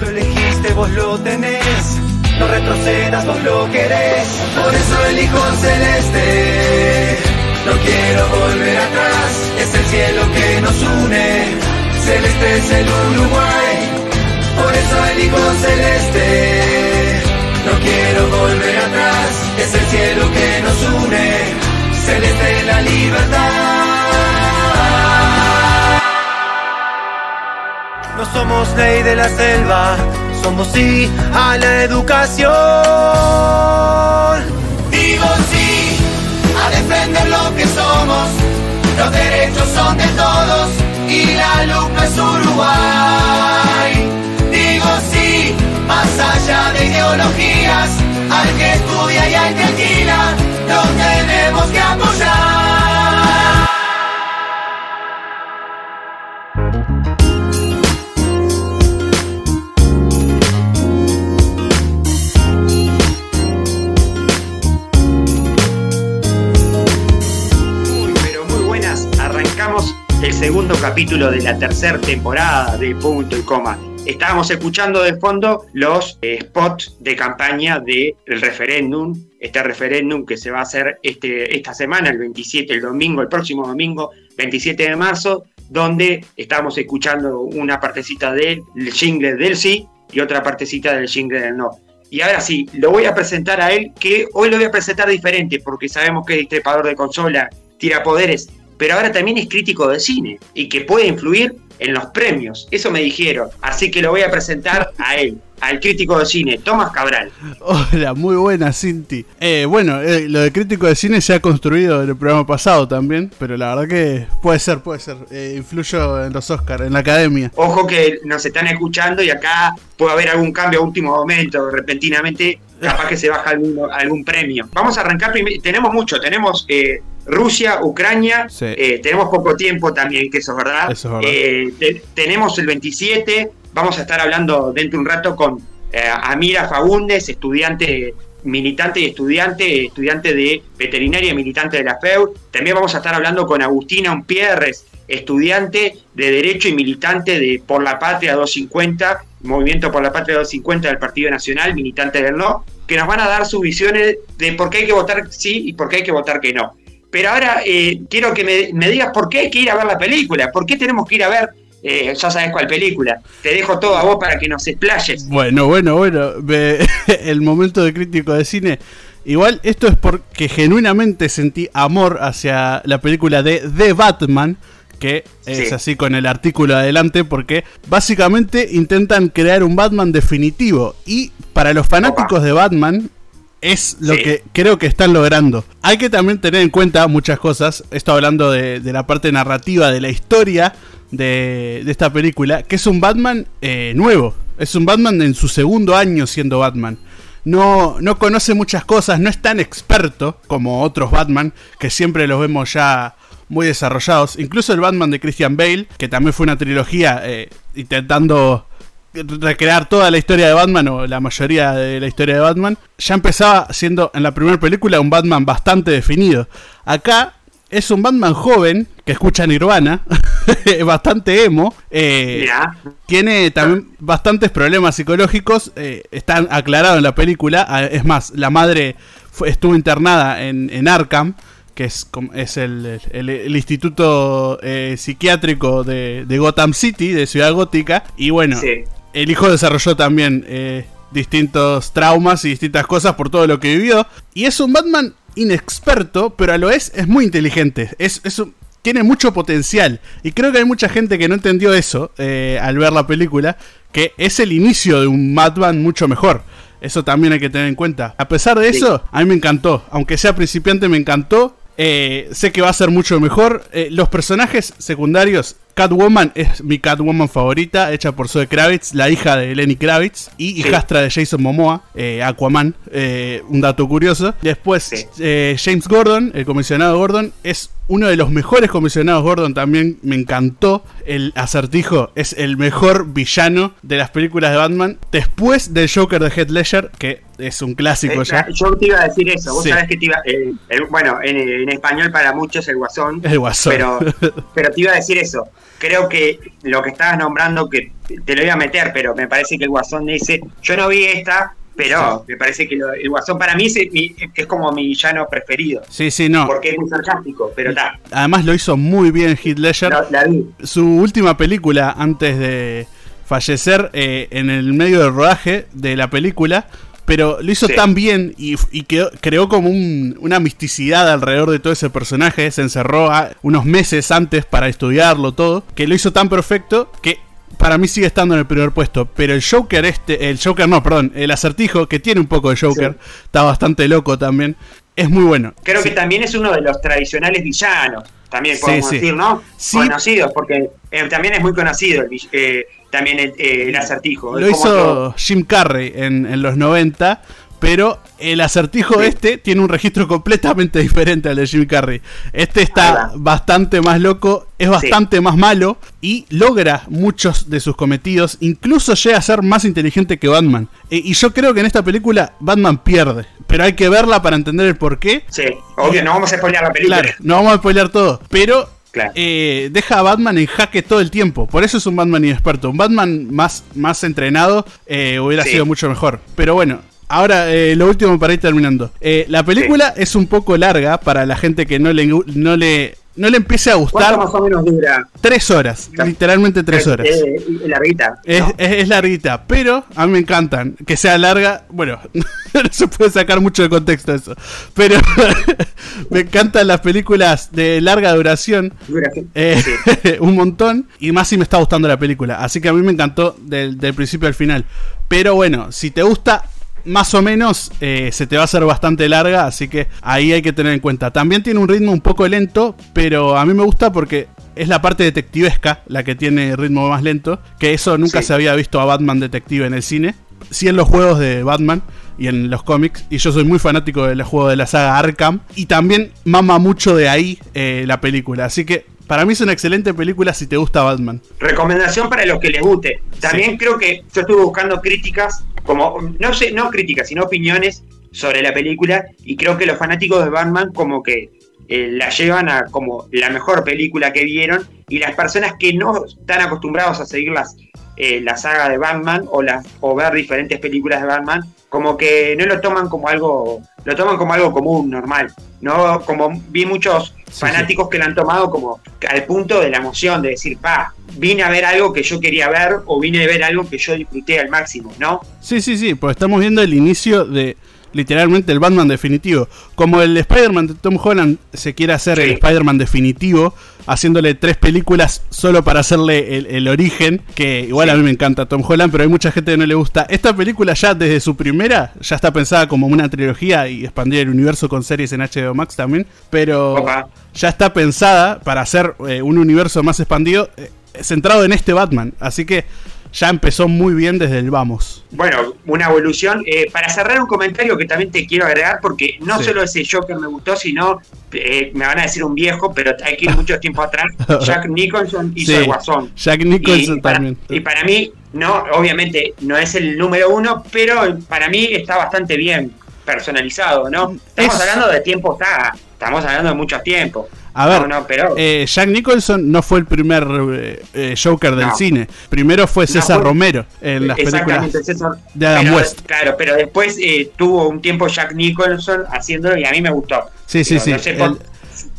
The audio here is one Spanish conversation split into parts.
Lo elegiste, vos lo tenés. No retrocedas, vos lo querés. Por eso elijo celeste. No quiero volver atrás. Es el cielo que nos une. Celeste es el Uruguay. Por eso elijo celeste. No quiero volver atrás. Es el cielo que nos une. Celeste la libertad. No somos ley de la selva, somos sí a la educación. Digo sí a defender lo que somos, los derechos son de todos y la no es Uruguay. Digo sí, más allá de ideologías, al que estudia y al que alquila, lo tenemos que apoyar. El segundo capítulo de la tercera temporada de Punto y Coma. Estábamos escuchando de fondo los eh, spots de campaña del referéndum, este referéndum que se va a hacer este, esta semana, el 27, el domingo, el próximo domingo, 27 de marzo, donde estamos escuchando una partecita del jingle del sí y otra partecita del jingle del no. Y ahora sí, lo voy a presentar a él, que hoy lo voy a presentar diferente, porque sabemos que es trepador de consola, tira poderes, pero ahora también es crítico de cine y que puede influir en los premios. Eso me dijeron. Así que lo voy a presentar a él, al crítico de cine, Tomás Cabral. Hola, muy buena, Cinti. Eh, bueno, eh, lo de crítico de cine se ha construido en el programa pasado también, pero la verdad que puede ser, puede ser. Eh, influyo en los Oscars, en la academia. Ojo que nos están escuchando y acá puede haber algún cambio a último momento, repentinamente, capaz que se baja algún, algún premio. Vamos a arrancar primero. Tenemos mucho, tenemos eh, Rusia, Ucrania, Sí. eh, tenemos poco tiempo también, que eso es verdad. Eso es verdad. Te- tenemos el 27, vamos a estar hablando dentro de un rato con eh, Amira Fagundes, estudiante militante y estudiante, estudiante de veterinaria militante de la FEU. También vamos a estar hablando con Agustina Unpierres, estudiante de Derecho y militante de Por la Patria 250, Movimiento por la Patria 250 del Partido Nacional, militante del no, que nos van a dar sus visiones de por qué hay que votar sí y por qué hay que votar que no. Pero ahora eh, quiero que me digas por qué hay que ir a ver la película, por qué tenemos que ir a ver, eh, ya sabes cuál película. Te dejo todo a vos para que nos explayes. Bueno, bueno, bueno. el momento de crítico de cine. Igual esto es porque genuinamente sentí amor hacia la película de The Batman, que es Sí. así con el artículo adelante, porque básicamente intentan crear un Batman definitivo. Y para los fanáticos Opa. de Batman, es lo Sí. que creo que están logrando. Hay que también tener en cuenta muchas cosas. Estoy hablando de, de la parte narrativa, de la historia de, esta película, que es un Batman eh, nuevo. Es un Batman en su segundo año siendo Batman. No, no conoce muchas cosas, no es tan experto como otros Batman, que siempre los vemos ya muy desarrollados. Incluso el Batman de Christian Bale, que también fue una trilogía eh, intentando recrear toda la historia de Batman o la mayoría de la historia de Batman, ya empezaba siendo en la primera película un Batman bastante definido. Acá es un Batman joven que escucha Nirvana, bastante emo, eh, tiene también bastantes problemas psicológicos, eh, están aclarados en la película, ah, es más, la madre fue- estuvo internada en, en Arkham, que es, es el, el- el instituto eh, psiquiátrico de, de Gotham City, de Ciudad Gótica, y bueno, sí. el hijo desarrolló también eh, distintos traumas y distintas cosas por todo lo que vivió. Y es un Batman inexperto, pero a lo vez es muy inteligente. Es, es un- tiene mucho potencial. Y creo que hay mucha gente que no entendió eso eh, al ver la película, que es el inicio de un Batman mucho mejor. Eso también hay que tener en cuenta. A pesar de Sí. eso, a mí me encantó. Aunque sea principiante, me encantó. Eh, sé que va a ser mucho mejor. Eh, los personajes secundarios, Catwoman es mi Catwoman favorita, hecha por Zoe Kravitz, la hija de Lenny Kravitz y hijastra de Jason Momoa, eh, Aquaman, eh, un dato curioso. Después, eh, James Gordon, el comisionado Gordon, es uno de los mejores comisionados Gordon también, me encantó. El acertijo es el mejor villano de las películas de Batman. Después del Joker de Heath Ledger, que es un clásico ya. Yo te iba a decir eso, vos Sí. sabés que te iba, eh, el- bueno, en, en español para muchos el guasón, El Guasón. Pero, pero te iba a decir eso. Creo que lo que estabas nombrando, que te lo iba a meter, pero me parece que el Guasón dice, yo no vi esta, pero me parece que lo- el Guasón para mí es, es como mi villano preferido, Sí, sí, no. porque es muy sarcástico, pero está, Además lo hizo muy bien Heath Ledger. la, la vi. Su última película antes de fallecer eh, en el medio del rodaje de la película. Pero lo hizo Sí. tan bien y, y quedó- creó como un- una misticidad alrededor de todo ese personaje. Se encerró a- unos meses antes para estudiarlo todo. Que lo hizo tan perfecto que para mí sigue estando en el primer puesto. Pero el Joker este, el Joker no, perdón, el acertijo que tiene un poco de Joker, está bastante loco también. Es muy bueno. Creo Sí. que también es uno de los tradicionales villanos, también podemos decir, ¿no? Sí. Conocidos, porque eh, también es muy conocido el, eh, también el, eh, el acertijo. Lo hizo. Jim Carrey en, en los 90, pero el acertijo Sí. este tiene un registro completamente diferente al de Jim Carrey. Este está bastante más loco, es bastante más malo y logra muchos de sus cometidos, incluso llega a ser más inteligente que Batman. E- y yo creo que en esta película Batman pierde, pero hay que verla para entender el porqué. Sí, obvio, no vamos a spoilear la película. Claro, no vamos a spoilear todo, pero Claro. eh, deja a Batman en jaque todo el tiempo. Por eso es un Batman inexperto. Un Batman más, más entrenado eh, hubiera Sí. sido mucho mejor. Pero bueno. Ahora, eh, lo último para ir terminando. Eh, la película es un poco larga para la gente que no le, no le, no le empiece a gustar. ¿Cuánto más o menos dura? Tres horas, literalmente tres horas. Eh, larguita. Es, ¿no? es- es larguita, pero a mí me encantan. Que sea larga, bueno, no se puede sacar mucho de contexto eso. Pero me encantan las películas de larga duración. Dura, sí. eh, Sí. un montón. Y más si me está gustando la película. Así que a mí me encantó del, del principio al final. Pero bueno, si te gusta. Más o menos eh, se te va a hacer bastante larga, así que ahí hay que tener en cuenta. También tiene un ritmo un poco lento, pero a mí me gusta porque es la parte detectivesca la que tiene ritmo más lento, que eso nunca Sí. se había visto a Batman detective en el cine. Sí en los juegos de Batman y en los cómics, y yo soy muy fanático del juego de la saga Arkham, y también mama mucho de ahí eh, la película, así que para mí es una excelente película si te gusta Batman. Recomendación para los que les guste. También creo que yo estuve buscando críticas, como, no sé, no críticas, sino opiniones sobre la película, y creo que los fanáticos de Batman como que eh, la llevan a como la mejor película que vieron, y las personas que no están acostumbrados a seguir las, eh, la saga de Batman o, las, o ver diferentes películas de Batman, como que no lo toman como algo, lo toman como algo común, normal. No, como vi muchos Sí, fanáticos que la han tomado como al punto de la emoción, de decir, pa, vine a ver algo que yo quería ver o vine a ver algo que yo disfruté al máximo, ¿no? Sí, sí, sí, pues estamos viendo el inicio de literalmente el Batman definitivo. Como el Spider-Man de Tom Holland se quiere hacer el. Spider-Man definitivo, haciéndole tres películas solo para hacerle el, el origen, que igual Sí. a mí me encanta Tom Holland, pero hay mucha gente que no le gusta. Esta película ya desde su primera ya está pensada como una trilogía y expandir el universo con series en HBO Max también, pero Opa. ya está pensada para hacer eh, un universo más expandido eh, centrado en este Batman, así que ya empezó muy bien desde el vamos. Bueno, una evolución. Eh, para cerrar un comentario que también te quiero agregar, porque no Sí. solo ese Joker me gustó, sino, eh, me van a decir un viejo, pero hay que ir mucho tiempo atrás, Jack Nicholson hizo Sí, el Guasón. Jack Nicholson y para, también. y para mí, no, obviamente no es el número uno, pero para mí está bastante bien personalizado, ¿no? Estamos Es- hablando de tiempo, está, estamos hablando de muchos tiempos. A ver, No, no, pero eh, Jack Nicholson no fue el primer eh, eh, Joker del No. cine. Primero fue César fue- Romero en las películas. César. de Adam Pero, West. Claro, pero después eh, tuvo un tiempo Jack Nicholson haciéndolo y a mí me gustó. Sí, sí, Pero sí. sé El-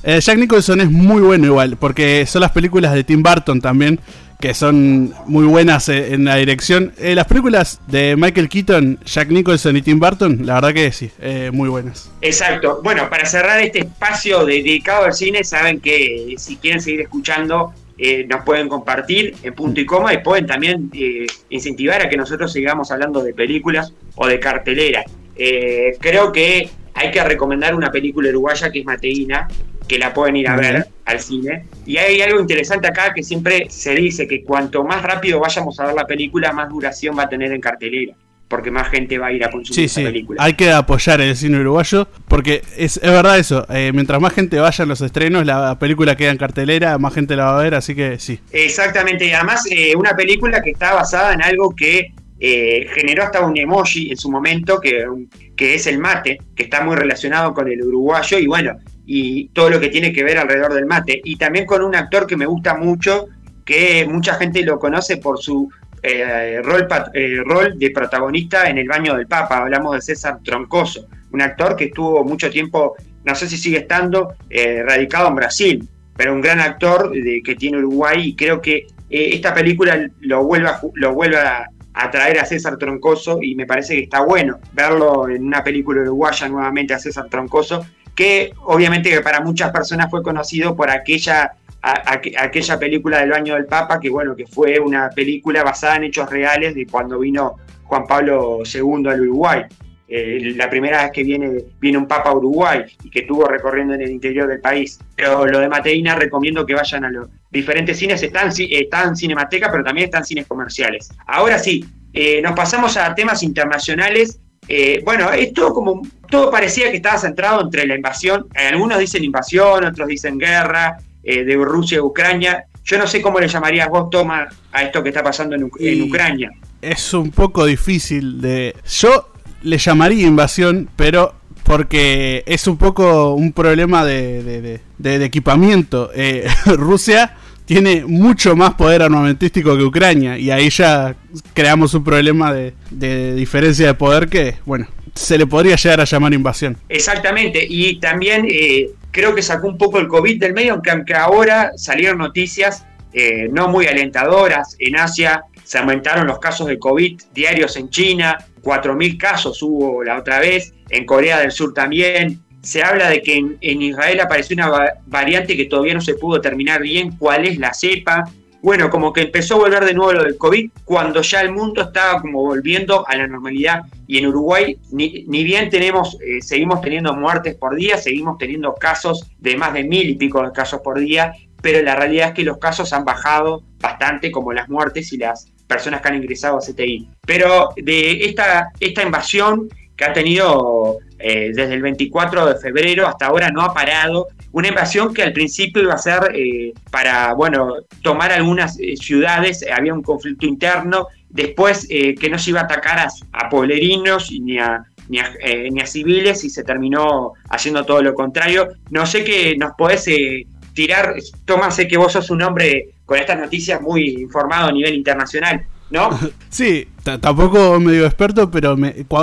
eh, Jack Nicholson es muy bueno igual, porque son las películas de Tim Burton también, que son muy buenas eh, en la dirección. Eh, las películas de Michael Keaton, Jack Nicholson y Tim Burton, la verdad que sí, eh, muy buenas. Exacto. Bueno, para cerrar este espacio de- dedicado al cine, saben que si quieren seguir escuchando, eh, nos pueden compartir en punto y coma y pueden también eh, incentivar a que nosotros sigamos hablando de películas o de cartelera. Eh, creo que hay que recomendar una película uruguaya que es Mateína, que la pueden ir a ver al cine. Y hay algo interesante acá que siempre se dice que cuanto más rápido vayamos a ver la película, más duración va a tener en cartelera, porque más gente va a ir a consumir Sí, esa sí, película. hay que apoyar el cine uruguayo, porque es, es verdad eso, eh, mientras más gente vaya a los estrenos, la película queda en cartelera, más gente la va a ver, así que sí. Exactamente, y además eh, una película que está basada en algo que eh, generó hasta un emoji en su momento que, que es el mate, que está muy relacionado con el uruguayo y bueno, y todo lo que tiene que ver alrededor del mate. Y también con un actor que me gusta mucho, que mucha gente lo conoce por su eh, rol, eh, rol de protagonista en El baño del Papa. Hablamos de César Troncoso, un actor que estuvo mucho tiempo, no sé si sigue estando, eh, radicado en Brasil, pero un gran actor de, que tiene Uruguay y creo que esta película lo vuelve, a, lo vuelve a, a César Troncoso y me parece que está bueno verlo en una película uruguaya nuevamente a César Troncoso, que obviamente para muchas personas fue conocido por aquella aquella película del baño del Papa, que bueno, que fue una película basada en hechos reales de cuando vino Juan Pablo II al Uruguay. Eh, la primera vez que viene, viene un Papa a Uruguay y que estuvo recorriendo en el interior del país. Pero lo de Mateina recomiendo que vayan a los diferentes cines, están, están en Cinemateca, pero también están cines comerciales. Ahora sí, eh, nos pasamos a temas internacionales. Eh, bueno, esto como todo parecía que estaba centrado entre la invasión, algunos dicen invasión, otros dicen guerra, eh, de Rusia y Ucrania. Yo no sé cómo le llamarías vos, Toma, a esto que está pasando en, Ucrania. Es un poco difícil de... Yo le llamaría invasión, pero porque es un poco un problema de, equipamiento. Eh, Rusia tiene mucho más poder armamentístico que Ucrania y ahí ya creamos un problema de, diferencia de poder que, bueno, se le podría llegar a llamar invasión. Exactamente, y también eh, creo que sacó un poco el COVID del medio, aunque, aunque ahora salieron noticias eh, no muy alentadoras. En Asia se aumentaron los casos de COVID diarios en China, 4.000 casos hubo la otra vez, en Corea del Sur también. Se habla de que en, Israel apareció una variante que todavía no se pudo determinar bien cuál es la cepa, bueno, como que empezó a volver de nuevo lo del COVID cuando ya el mundo estaba como volviendo a la normalidad. Y en Uruguay, ni, bien tenemos, eh, seguimos teniendo muertes por día, seguimos teniendo casos de más de mil y pico de casos por día, pero la realidad es que los casos han bajado bastante, como las muertes y las personas que han ingresado a CTI. Pero de esta, esta invasión que ha tenido eh, desde el 24 de febrero hasta ahora no ha parado una invasión que al principio iba a ser eh, para, bueno, tomar algunas eh, ciudades, había un conflicto interno, después que no se iba a atacar a, a a, ni a, ni a, civiles y se terminó haciendo todo lo contrario. No sé qué nos podés tirar, Tomás, sé que vos sos un hombre con estas noticias muy informado a nivel internacional. ¿No? Sí, tampoco medio experto, pero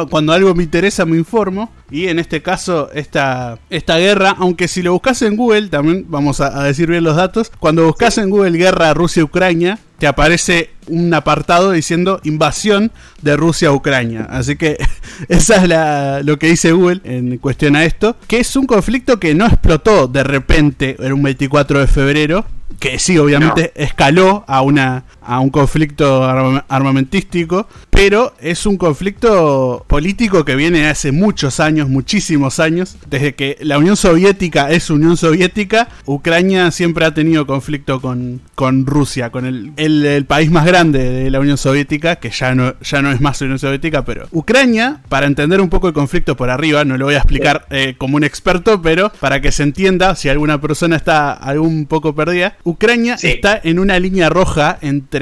cuando algo me interesa me informo. Y en este caso, esta, esta guerra, aunque si lo buscas en Google, también vamos a, decir bien los datos, cuando buscas en Google guerra Rusia-Ucrania, te aparece un apartado diciendo invasión de Rusia a Ucrania. Así que esa es la, lo que dice Google en cuestión a esto, que es un conflicto que no explotó de repente en un 24 de febrero, que sí, obviamente escaló a, una, a un conflicto armamentístico, pero es un conflicto político que viene hace muchos años, muchísimos años. Desde que la Unión Soviética es Unión Soviética, Ucrania siempre ha tenido conflicto con, con Rusia, con el, el, país más grande de la Unión Soviética, que ya no, ya no es más Unión Soviética, pero Ucrania, para entender un poco el conflicto por arriba, no lo voy a explicar eh, como un experto, pero para que se entienda, si alguna persona está algún poco perdida, Ucrania está en una línea roja entre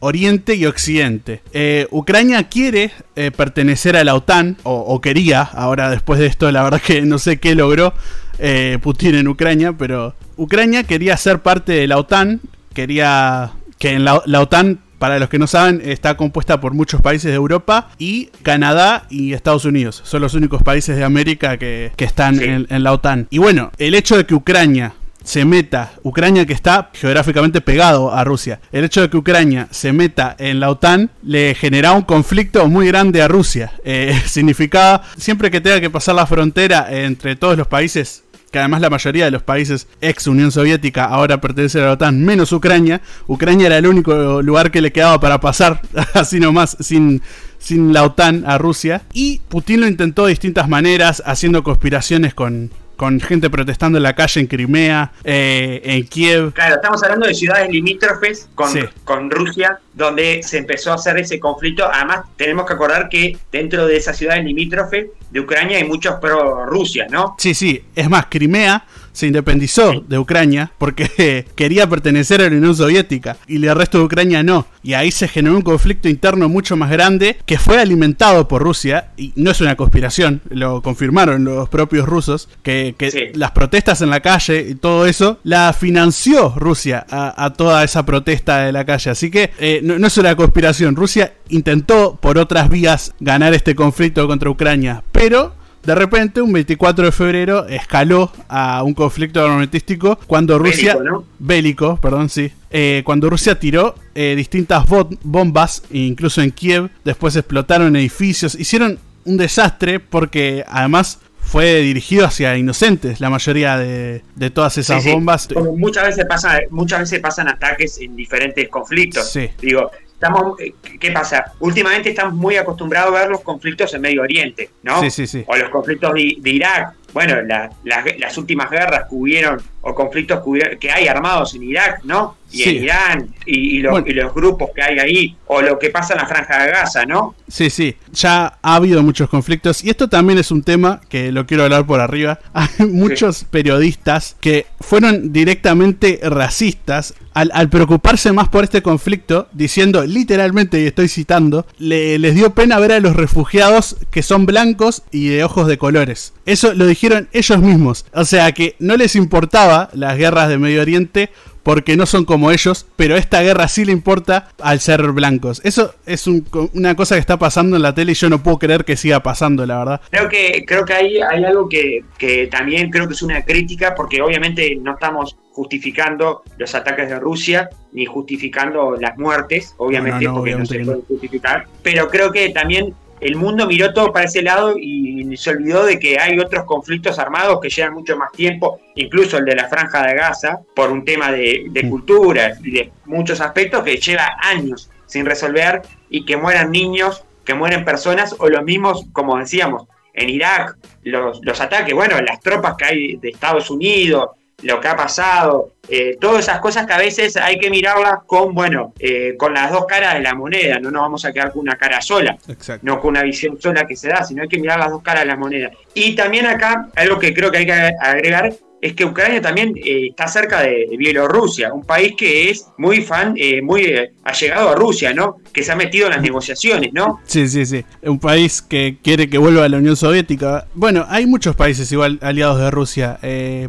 Oriente y Occidente. Eh, Ucrania quiere eh, pertenecer a la OTAN, o, quería, ahora después de esto la verdad que no sé qué logró eh, Putin en Ucrania, pero Ucrania quería ser parte de la OTAN, quería que en la, OTAN para los que no saben, está compuesta por muchos países de Europa y Canadá y Estados Unidos. Son los únicos países de América que, están en, la OTAN. Y bueno, el hecho de que Ucrania se meta, Ucrania que está geográficamente pegado a Rusia, el hecho de que Ucrania se meta en la OTAN le genera un conflicto muy grande a Rusia. Eh, significaba, siempre que tenga que pasar la frontera entre todos los países, que además la mayoría de los países ex Unión Soviética ahora pertenecen a la OTAN, menos Ucrania, Ucrania era el único lugar que le quedaba para pasar, así nomás, sin, sin la OTAN a Rusia. Y Putin lo intentó de distintas maneras, haciendo conspiraciones con, con gente protestando en la calle en Crimea, eh, en Kiev. Claro, estamos hablando de ciudades limítrofes con, con Rusia, donde se empezó a hacer ese conflicto. Además, tenemos que acordar que dentro de esas ciudades limítrofes de Ucrania hay muchos pro-Rusia, ¿no? Sí, sí. Es más, Crimea se independizó de Ucrania porque quería pertenecer a la Unión Soviética y el resto de Ucrania no. Y ahí se generó un conflicto interno mucho más grande que fue alimentado por Rusia y no es una conspiración, lo confirmaron los propios rusos, que, las protestas en la calle y todo eso la financió Rusia a, toda esa protesta de la calle. Así que eh, no, no es una conspiración, Rusia intentó por otras vías ganar este conflicto contra Ucrania, pero de repente, un 24 de febrero, escaló a un conflicto armamentístico cuando Rusia. Bélico, perdón, sí. Eh, cuando Rusia tiró eh, distintas bombas, incluso en Kiev, después explotaron edificios, hicieron un desastre porque además fue dirigido hacia inocentes la mayoría de, todas esas bombas. muchas veces pasa, muchas veces pasan ataques en diferentes conflictos. Sí. Digo, estamos, eh, ¿qué pasa? Últimamente estamos muy acostumbrados a ver los conflictos en Medio Oriente, ¿no? Sí, sí, sí. O los conflictos de, Irak. Bueno, las últimas guerras que hubieron, o conflictos que, hay armados en Irak, ¿no? Y en Irán, y, los, grupos que hay ahí, o lo que pasa en la Franja de Gaza, ¿no? Sí, sí, ya ha habido muchos conflictos, y esto también es un tema que lo quiero hablar por arriba. Hay muchos periodistas que fueron directamente racistas al, preocuparse más por este conflicto, diciendo literalmente, y estoy citando, le, les dio pena ver a los refugiados que son blancos y de ojos de colores. Eso lo dijeron ellos mismos. O sea que no les importaba las guerras de Medio Oriente porque no son como ellos, pero esta guerra sí le importa al ser blancos. Eso es una cosa que está pasando en la tele y yo no puedo creer que siga pasando, la verdad. Creo que, creo que hay, hay algo que, que también creo que es una crítica, porque obviamente no estamos justificando los ataques de Rusia ni justificando las muertes, obviamente, porque no se puede justificar, pero creo que también el mundo miró todo para ese lado y se olvidó de que hay otros conflictos armados que llevan mucho más tiempo, incluso el de la franja de Gaza, por un tema de, cultura y de muchos aspectos que lleva años sin resolver y que mueran niños, que mueren personas o los mismos, como decíamos, en Irak, los, los ataques, bueno, las tropas que hay de Estados Unidos, lo que ha pasado, eh, todas esas cosas que a veces hay que mirarlas con, bueno, eh, con las dos caras de la moneda, no nos vamos a quedar con una cara sola, no con una visión sola que se da, sino hay que mirar las dos caras de la moneda. Y también acá, algo que creo que hay que agregar, es que Ucrania también eh, está cerca de, Bielorrusia, un país que es muy fan, eh, muy eh, allegado a Rusia, ¿no? Que se ha metido en las negociaciones, ¿no? Sí, sí, sí. Un país que quiere que vuelva a la Unión Soviética. Bueno, hay muchos países igual aliados de Rusia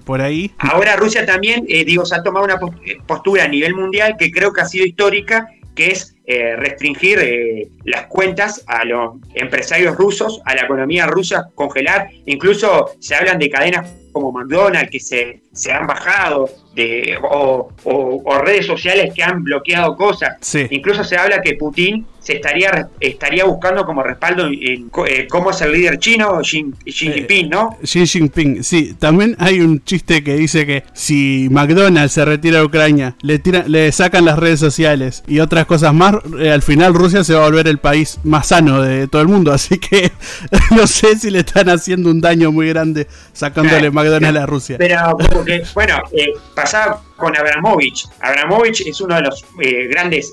por ahí. Ahora Rusia también, digo, se ha tomado una postura a nivel mundial que creo que ha sido histórica, que es restringir las cuentas a los empresarios rusos, a la economía rusa, congelar. Incluso se hablan de cadenas como McDonald's que se, se han bajado, de, o, redes sociales que han bloqueado cosas. Incluso se habla que Putin se estaría, estaría buscando como respaldo en, eh, cómo es el líder chino, Xi, eh, Jinping, ¿no? Xi Jinping, sí. También hay un chiste que dice que si McDonald's se retira de Ucrania, le, le sacan las redes sociales y otras cosas más, eh, al final Rusia se va a volver el país más sano de todo el mundo. Así que no sé si le están haciendo un daño muy grande sacándole McDonald's a Rusia. Pero, bueno, pasaba con Abramovich. Abramovich es uno de los grandes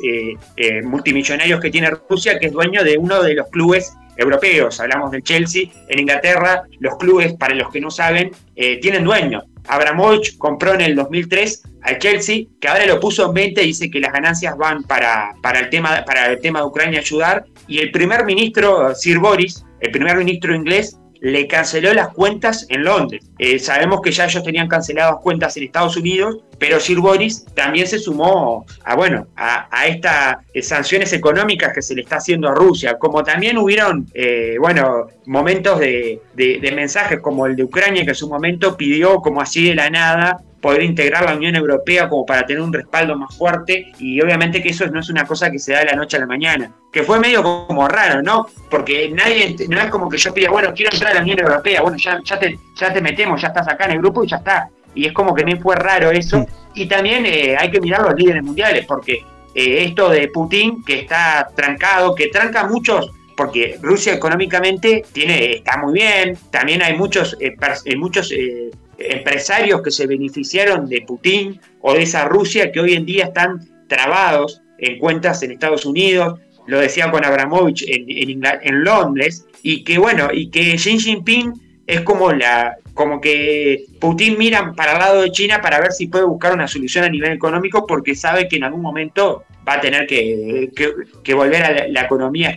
multimillonarios que tiene Rusia, que es dueño de uno de los clubes europeos. Hablamos del Chelsea. En Inglaterra, los clubes, para los que no saben, eh, tienen dueño. Abramovich compró en el 2003 al Chelsea, que ahora lo puso en venta y dice que las ganancias van para, para, el, tema, para el tema de Ucrania ayudar. Y el primer ministro, Sir Boris, el primer ministro inglés, le canceló las cuentas en Londres. Eh, sabemos que ya ellos tenían canceladas cuentas en Estados Unidos, pero Sir Boris también se sumó a, bueno, a, estas eh, sanciones económicas que se le está haciendo a Rusia, como también hubieron, eh, bueno, momentos de, de mensajes como el de Ucrania, que en su momento pidió como así de la nada poder integrar la Unión Europea como para tener un respaldo más fuerte y obviamente que eso no es una cosa que se da de la noche a la mañana, que fue medio como raro, ¿no? Porque nadie, no es como que yo pida, bueno, quiero entrar a la Unión Europea, bueno, ya, ya, te, ya te metemos, ya estás acá en el grupo y ya está. Y es como que me fue raro eso. Y también eh, hay que mirar los líderes mundiales, porque eh, esto de Putin, que está trancado, que tranca muchos porque Rusia económicamente tiene está muy bien, también hay muchos eh, muchos empresarios que se beneficiaron de Putin o de esa Rusia que hoy en día están trabados en cuentas en Estados Unidos, lo decía con Abramovich en, en, Londres, y que bueno, y que Xi Jinping es como la, como que Putin mira para el lado de China para ver si puede buscar una solución a nivel económico porque sabe que en algún momento va a tener que, volver a la, economía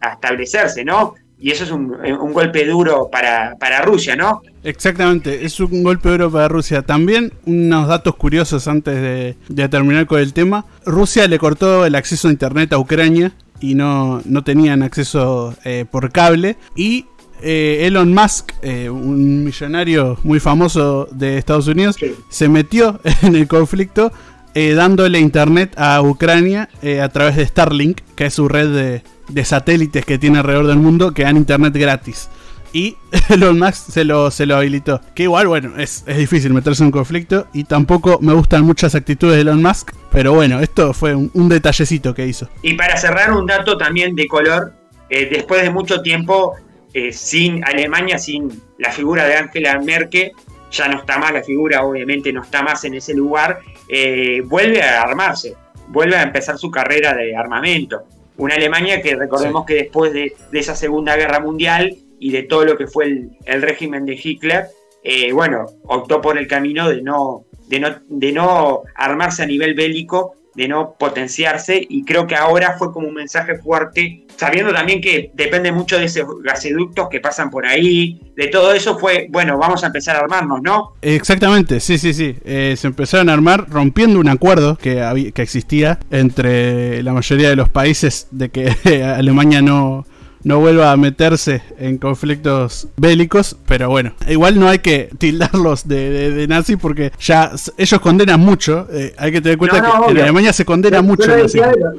a establecerse, ¿no? Y eso es un, golpe duro para, Rusia, ¿no? Exactamente, es un golpe duro para Rusia. También unos datos curiosos antes de, terminar con el tema. Rusia le cortó el acceso a Internet a Ucrania y no, no tenían acceso eh, por cable. Y eh, Elon Musk, eh, un millonario muy famoso de Estados Unidos, se metió en el conflicto dándole internet a Ucrania a través de Starlink, que es su red de, satélites que tiene alrededor del mundo que dan internet gratis. Y Elon Musk se lo, se lo habilitó. Que igual, bueno, es, difícil meterse en un conflicto. Y tampoco me gustan muchas actitudes de Elon Musk. Pero bueno, esto fue un, detallecito que hizo. Y para cerrar, un dato también de color. después de mucho tiempo, eh, sin Alemania, sin la figura de Angela Merkel, ya no está más la figura, obviamente no está más en ese lugar, eh, vuelve a armarse, vuelve a empezar su carrera de armamento. Una Alemania que recordemos que después de, esa Segunda Guerra Mundial y de todo lo que fue el, régimen de Hitler, eh, bueno, optó por el camino de no, de no, de no armarse a nivel bélico, de no potenciarse y creo que ahora fue como un mensaje fuerte, sabiendo también que depende mucho de esos gasoductos que pasan por ahí, de todo eso fue, bueno, vamos a empezar a armarnos, ¿no? Exactamente, sí, sí, sí, eh, se empezaron a armar rompiendo un acuerdo que, había, que existía entre la mayoría de los países de que Alemania no no vuelva a meterse en conflictos bélicos, pero bueno, igual no hay que tildarlos de, de, nazi porque ya ellos condenan mucho, eh, hay que tener en cuenta que en Alemania se condena mucho.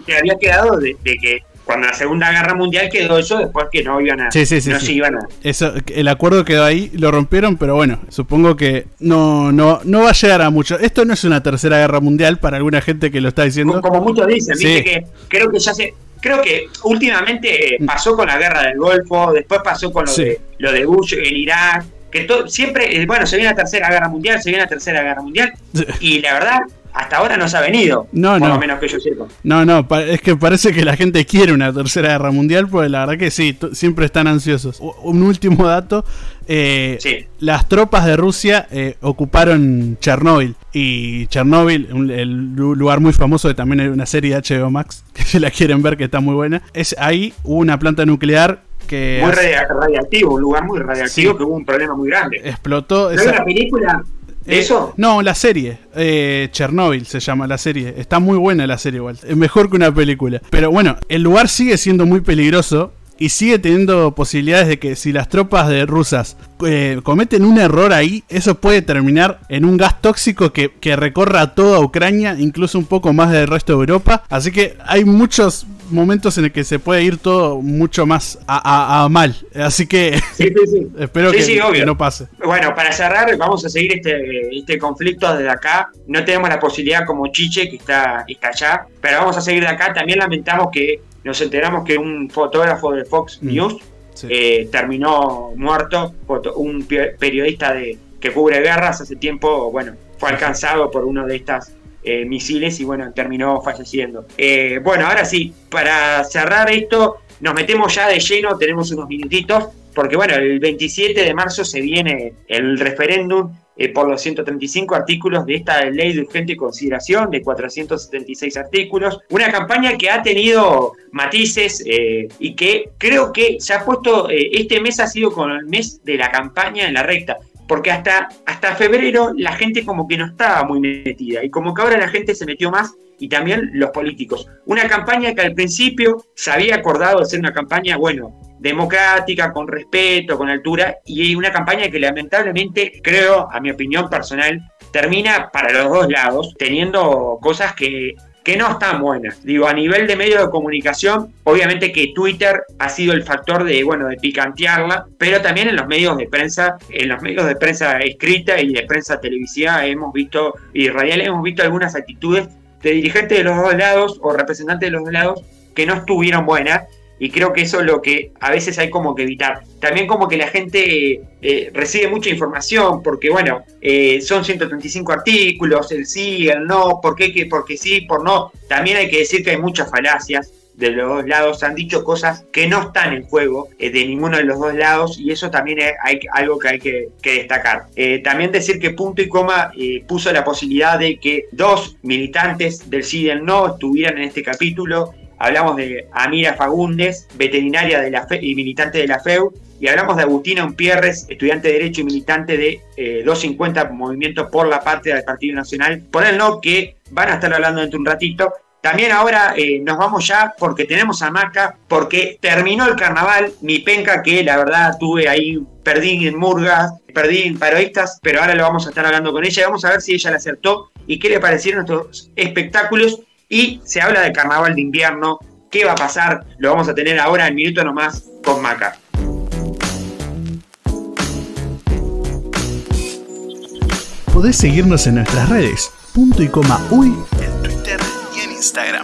que había quedado de, que cuando la Segunda Guerra Mundial quedó eso después que no iban a sí, sí, sí, no se iban a eso el acuerdo quedó ahí lo rompieron pero bueno supongo que no no no va a llegar a mucho esto no es una tercera guerra mundial para alguna gente que lo está diciendo como, muchos dicen ¿viste? que creo que ya se creo que últimamente mm. pasó con la guerra del Golfo, después pasó con lo, de, lo de Bush en Irak, que siempre, eh, bueno, se viene la tercera guerra mundial, se viene la tercera guerra mundial, y la verdad, hasta ahora no se ha venido. No, por no. lo menos que yo sepa. No, no, es que parece que la gente quiere una tercera guerra mundial, porque la verdad que sí, siempre están ansiosos. Un último dato. Eh, las tropas de Rusia eh, ocuparon Chernóbil. Y Chernóbil, el lugar muy famoso de también hay una serie de HBO Max, que si la quieren ver que está muy buena. Es ahí hubo una planta nuclear que... Muy radiactivo, un lugar muy radiactivo que hubo un problema muy grande. Explotó... esa... una película eh, ¿Eso? No, la serie. Eh, Chernobyl se llama la serie. Está muy buena la serie igual. Es mejor que una película. Pero bueno, el lugar sigue siendo muy peligroso y sigue teniendo posibilidades de que si las tropas de rusas eh, cometen un error ahí, eso puede terminar en un gas tóxico que, que, recorra toda Ucrania, incluso un poco más del resto de Europa. Así que hay muchos momentos en el que se puede ir todo mucho más a, mal. Así que espero que, no pase. Bueno, para cerrar, vamos a seguir este, este conflicto desde acá. No tenemos la posibilidad como Chiche, que está, está allá, pero vamos a seguir de acá. También lamentamos que nos enteramos que un fotógrafo de Fox mm, News eh, terminó muerto, un periodista de, que cubre guerras hace tiempo, bueno, fue alcanzado por uno de estas eh, misiles y bueno, terminó falleciendo. Eh, bueno, ahora sí, para cerrar esto, nos metemos ya de lleno, tenemos unos minutitos, porque bueno, el 27 de marzo se viene el referéndum eh, por los 135 artículos de esta ley de urgente consideración, de 476 artículos. Una campaña que ha tenido matices y que creo que se ha puesto, este mes ha sido con el mes de la campaña en la recta porque hasta, hasta febrero la gente como que no estaba muy metida y como que ahora la gente se metió más y también los políticos. Una campaña que al principio se había acordado de ser una campaña, bueno, democrática, con respeto, con altura, y una campaña que lamentablemente, creo, a mi opinión personal, termina para los dos lados, teniendo cosas que que no están buenas. Digo, a nivel de medio de comunicación, obviamente que Twitter ha sido el factor de, bueno, de picantearla, pero también en los medios de prensa, en los medios de prensa escrita y de prensa televisiva hemos visto, y radial hemos visto algunas actitudes de dirigentes de los dos lados o representantes de los dos lados que no estuvieron buenas y creo que eso es lo que a veces hay como que evitar. También como que la gente eh, recibe mucha información, porque bueno, eh, son 135 artículos, el sí, el no, por qué, porque sí, por no. También hay que decir que hay muchas falacias de los dos lados han dicho cosas que no están en juego eh, de ninguno de los dos lados y eso también es algo que hay que, destacar. También decir que punto y coma puso la posibilidad de que dos militantes del sí y del no estuvieran en este capítulo. Hablamos de Amira Fagundes, veterinaria de la y militante de la FEU, y hablamos de Agustina Umpierres, estudiante de Derecho y militante de 250 Movimiento por la Patria del Partido Nacional, por no, que van a estar hablando dentro de un ratito. También ahora eh, nos vamos ya porque tenemos a Maca, porque terminó el carnaval, mi penca que la verdad tuve ahí, perdí en murgas, perdí en paroístas, pero ahora lo vamos a estar hablando con ella y vamos a ver si ella le acertó y qué le parecieron estos espectáculos. Y se habla del carnaval de invierno, qué va a pasar, lo vamos a tener ahora en minuto nomás con Maca. Podés seguirnos en nuestras redes, punto y coma uy en Twitter Instagram.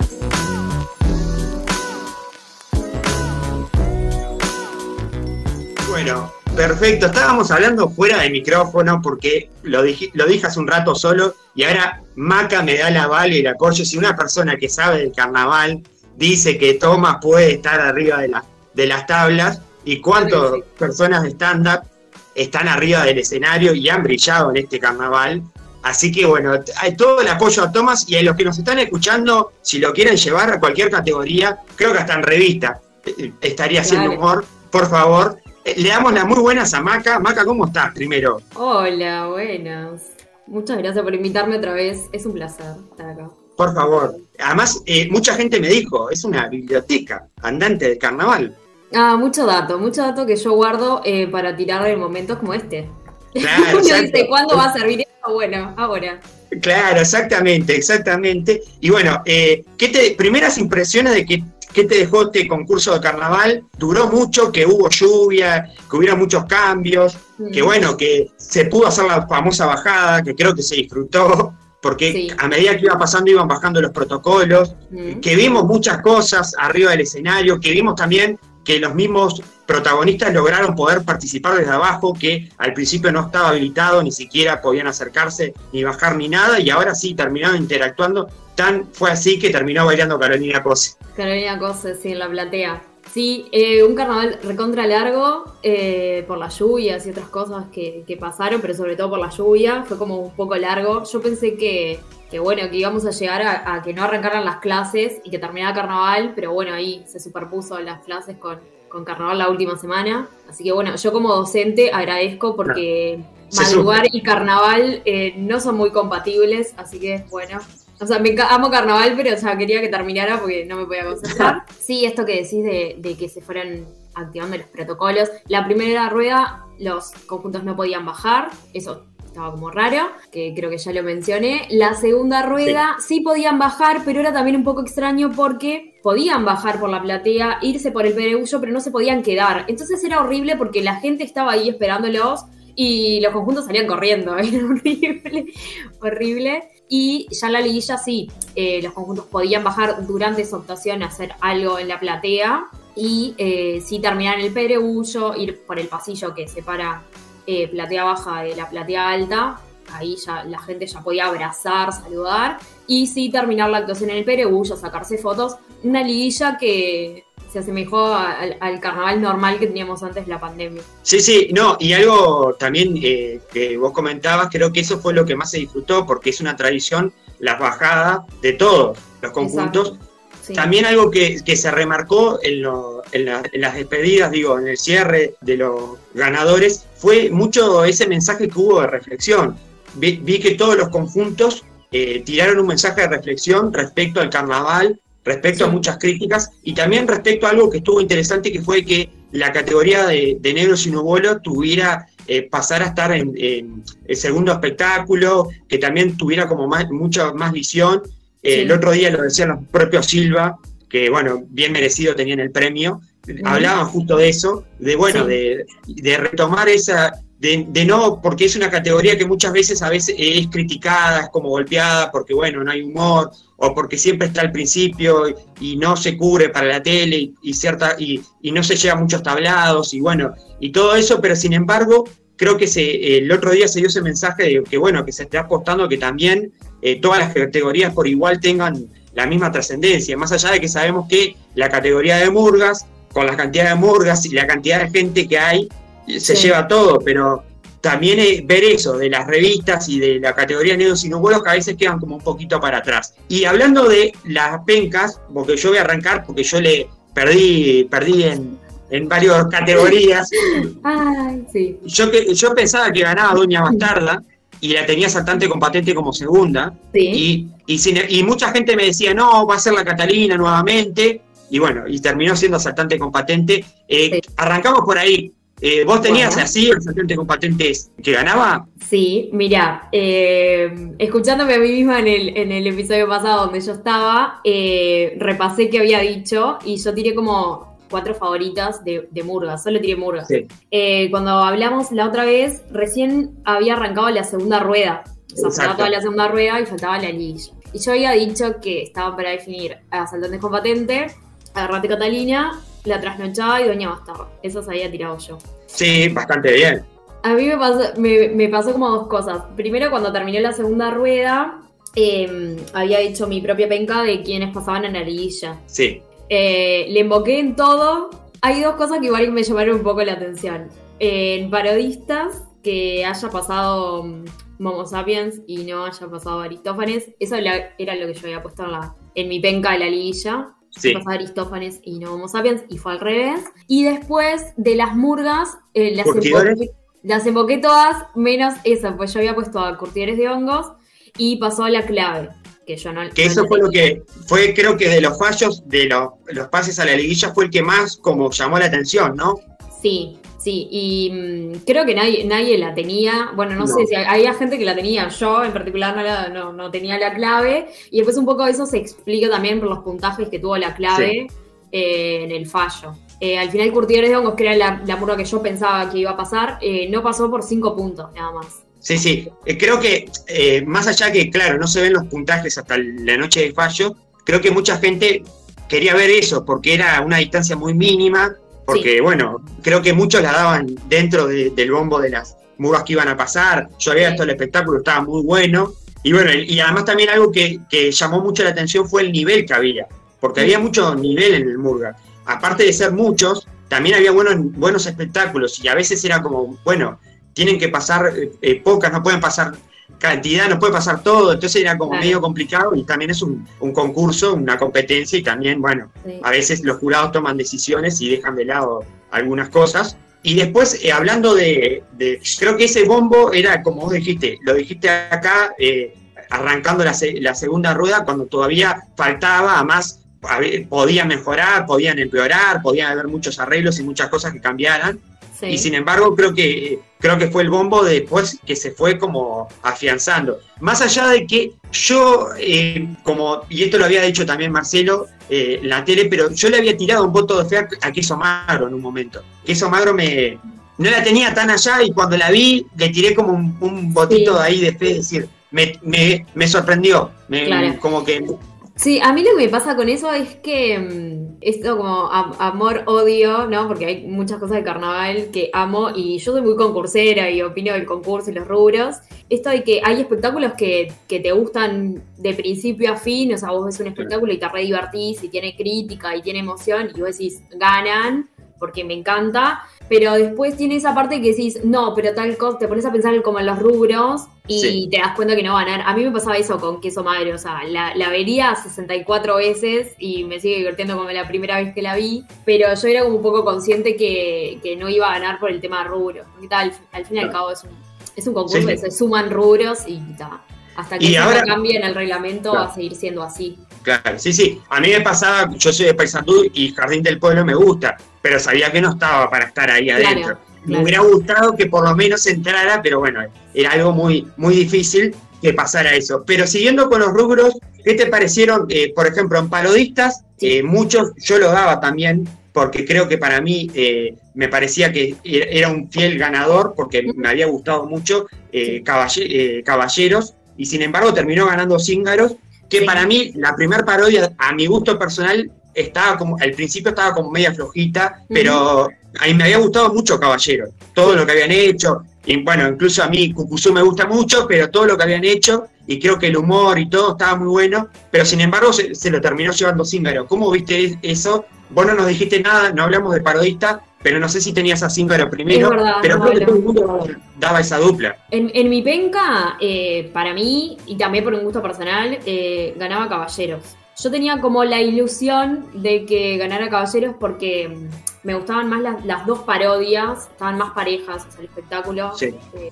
Bueno, perfecto. Estábamos hablando fuera de micrófono porque lo dije, lo dije hace un rato solo y ahora Maca me da la bala y la corche. Si una persona que sabe del carnaval dice que Thomas puede estar arriba de, de las tablas y cuántas personas de stand-up están arriba del escenario y han brillado en este carnaval, Así que bueno, hay todo el apoyo a Tomás y a los que nos están escuchando, si lo quieren llevar a cualquier categoría, creo que hasta en revista eh, estaría haciendo humor, por favor. Eh, le damos las muy buenas a Maca. Maca, ¿cómo estás primero? Hola, buenas. Muchas gracias por invitarme otra vez. Es un placer estar acá. Por favor. Además, eh, mucha gente me dijo, es una biblioteca andante de carnaval. Ah, mucho dato, mucho dato que yo guardo para tirar en momentos como este. Claro, dice, ¿cuándo va a servir esto? Bueno, ahora. Claro, exactamente, exactamente. Y bueno, eh, ¿qué te, primeras impresiones de que, qué te dejó este concurso de carnaval? Duró mucho, que hubo lluvia, que hubiera muchos cambios, que bueno, que se pudo hacer la famosa bajada, que creo que se disfrutó, porque a medida que iba pasando iban bajando los protocolos, que vimos muchas cosas arriba del escenario, que vimos también que los mismos protagonistas lograron poder participar desde abajo, que al principio no estaba habilitado, ni siquiera podían acercarse, ni bajar, ni nada, y ahora sí terminaron interactuando. Tan fue así que terminó bailando Carolina Cose. Carolina Cose, sí, en la platea. Sí, eh, un carnaval recontra largo eh, por las lluvias y otras cosas que, pasaron, pero sobre todo por la lluvia, fue como un poco largo. Yo pensé que, que bueno, que íbamos a llegar a, a, que no arrancaran las clases y que terminara carnaval, pero bueno, ahí se superpuso las clases con, con carnaval la última semana. Así que bueno, yo como docente agradezco porque madrugar y carnaval eh, no son muy compatibles, así que bueno. O sea, me amo carnaval, pero o sea, quería que terminara porque no me podía concentrar. Sí, esto que decís de, que se fueran activando los protocolos. La primera rueda, los conjuntos no podían bajar, eso estaba como raro, que creo que ya lo mencioné. La segunda rueda sí. podían bajar, pero era también un poco extraño porque podían bajar por la platea, irse por el pereuyo, pero no se podían quedar. Entonces era horrible porque la gente estaba ahí esperándolos y los conjuntos salían corriendo. Era horrible, horrible. Y ya la liguilla sí, eh, los conjuntos podían bajar durante esa optación a hacer algo en la platea y eh, sí terminar en el pereuyo, ir por el pasillo que separa eh, platea baja de la platea alta, ahí ya la gente ya podía abrazar, saludar, y sí terminar la actuación en el Perú, sacarse fotos, una liguilla que se asemejó al, carnaval normal que teníamos antes de la pandemia. Sí, sí, no, y algo también eh, que vos comentabas, creo que eso fue lo que más se disfrutó, porque es una tradición, las bajadas de todos los conjuntos, también algo que, se remarcó en, las despedidas, digo, en el cierre de los ganadores, fue mucho ese mensaje que hubo de reflexión. Vi, que todos los conjuntos eh, tiraron un mensaje de reflexión respecto al carnaval, respecto a muchas críticas y también respecto a algo que estuvo interesante, que fue que la categoría de, de negro sin tuviera eh, pasar a estar en, el segundo espectáculo, que también tuviera como mucha más visión. El otro día lo decían los propios Silva, que bueno, bien merecido tenían el premio, hablaban justo de eso, de bueno, de, retomar esa, de, no, porque es una categoría que muchas veces a veces es criticada, es como golpeada, porque bueno, no hay humor, o porque siempre está al principio y, no se cubre para la tele y, cierta, y, no se lleva muchos tablados, y bueno, y todo eso, pero sin embargo, creo que se, el otro día se dio ese mensaje de que bueno, que se está apostando que también eh, todas las categorías por igual tengan la misma trascendencia, más allá de que sabemos que la categoría de murgas, con la cantidad de murgas y la cantidad de gente que hay, se lleva todo, pero también ver eso de las revistas y de la categoría de negros y que a veces quedan como un poquito para atrás. Y hablando de las pencas, porque yo voy a arrancar porque yo le perdí, perdí en, en varias categorías. yo, yo pensaba que ganaba Doña Bastarda y la tenía saltante con patente como segunda. Y, y, mucha gente me decía, no, va a ser la Catalina nuevamente. Y bueno, y terminó siendo saltante con patente. Eh, arrancamos por ahí. Eh, ¿Vos tenías así el saltante con patentes que ganaba? Sí, mira, eh, escuchándome a mí misma en el, en el episodio pasado donde yo estaba, repasé qué había dicho y yo tiré como cuatro favoritas de, de Murga, solo tiré Murga. Eh, cuando hablamos la otra vez, recién había arrancado la segunda rueda. O sea, faltaba toda la segunda rueda y faltaba la liguilla. Y yo había dicho que estaban para definir a Asaltantes con Patente, Agarrate Catalina, La Trasnochada y Doña Bastarda. Esas había tirado yo. Sí, bastante bien. A mí me pasó, me, pasó como dos cosas. Primero, cuando terminé la segunda rueda, em, había dicho mi propia penca de quienes pasaban en la liguilla. Sí. Eh, le invoqué en todo. Hay dos cosas que igual me llamaron un poco la atención. en parodistas, que haya pasado mm, Momo Sapiens y no haya pasado Aristófanes. Eso era lo que yo había puesto en, mi penca de la liguilla. Sí. Pasaba Aristófanes y no Homo sapiens, y fue al revés. Y después de las murgas, eh, las, invoqué, todas, menos esa, pues yo había puesto a curtidores de hongos y pasó a la clave que eso fue lo que fue, creo que de los fallos de los, pases a la liguilla fue el que más como llamó la atención, ¿no? Sí, sí, y mm, creo que nadie, nadie la tenía, bueno, no, sé si había gente que la tenía, yo en particular no, no, tenía la clave, y después un poco eso se explica también por los puntajes que tuvo la clave eh, en el fallo. Eh, al final Curtidores de Hongos, que era la, la que yo pensaba que iba a pasar, eh, no pasó por cinco puntos nada más. Sí, sí. Creo que más allá que, claro, no se ven los puntajes hasta la noche de fallo, creo que mucha gente quería ver eso porque era una distancia muy mínima, porque, bueno, creo que muchos la daban dentro del bombo de las muras que iban a pasar. Yo había visto el espectáculo, estaba muy bueno. Y bueno, y además también algo que, llamó mucho la atención fue el nivel que había, porque había mucho nivel en el Murga. Aparte de ser muchos, también había buenos, buenos espectáculos y a veces era como, bueno, tienen que pasar eh, eh, pocas, no pueden pasar cantidad, no puede pasar todo, entonces era como medio complicado y también es un, concurso, una competencia y también, bueno, a veces los jurados toman decisiones y dejan de lado algunas cosas. Y después, eh, hablando de, creo que ese bombo era, como vos dijiste, lo dijiste acá, arrancando la, la, segunda rueda, cuando todavía faltaba, además podía mejorar, podían empeorar, podían haber muchos arreglos y muchas cosas que cambiaran. Y sin embargo, creo que, creo que fue el bombo después que se fue como afianzando. Más allá de que yo, eh, como, y esto lo había dicho también Marcelo, eh, la tele, pero yo le había tirado un voto de fe a Queso Magro en un momento. Queso Magro me, no la tenía tan allá y cuando la vi le tiré como un, un botito ahí de fe, es decir, me, me, me sorprendió, me, como que Sí, a mí lo que me pasa con eso es que mm, esto como amor-odio, ¿no? Porque hay muchas cosas de carnaval que amo y yo soy muy concursera y opino del concurso y los rubros. Esto de que hay espectáculos que, que te gustan de principio a fin, o sea, vos ves un espectáculo y te re divertís y tiene crítica y tiene emoción y vos decís, ganan porque me encanta, pero después tiene esa parte que decís, no, pero tal cosa, te pones a pensar como en los rubros y te das cuenta que no va a ganar. A mí me pasaba eso con queso madre, o sea, la, vería 64 veces y me sigue divirtiendo como la primera vez que la vi, pero yo era como un poco consciente que, no iba a ganar por el tema de rubros. Al, al fin y al cabo es un, es un concurso que se suman rubros y ta. Hasta que ahora, cambie en el reglamento va a seguir siendo así. Claro, sí, sí. A mí me pasaba, yo soy de Paysandú y Jardín del Pueblo me gusta, pero sabía que no estaba para estar ahí adentro. Me hubiera gustado que por lo menos entrara, pero bueno, era algo muy, muy difícil que pasara eso. Pero siguiendo con los rubros, ¿qué te parecieron, eh, por ejemplo, en palodistas? Eh, muchos, yo lo daba también, porque creo que para mí eh, me parecía que era un fiel ganador, porque me había gustado mucho Caballeros, y sin embargo terminó ganando Cíngaros, que para mí la primera parodia, a mi gusto personal, estaba como, al principio estaba como media flojita, pero a mí me había gustado mucho Caballero, todo lo que habían hecho, Y bueno, incluso a mí Cucuzú me gusta mucho, pero todo lo que habían hecho, y creo que el humor y todo estaba muy bueno, pero sin embargo se, lo terminó llevando Zingaro. ¿Cómo viste eso? Vos no nos dijiste nada, no hablamos de parodista, pero no sé si tenías a Zingaro primero, pero creo que todo el mundo daba esa dupla. En, mi penca, eh, para mí, y también por un gusto personal, eh, ganaba Caballeros. Yo tenía como la ilusión de que ganara Caballeros porque me gustaban más las, dos parodias, estaban más parejas, o sea, el espectáculo sí. Eh,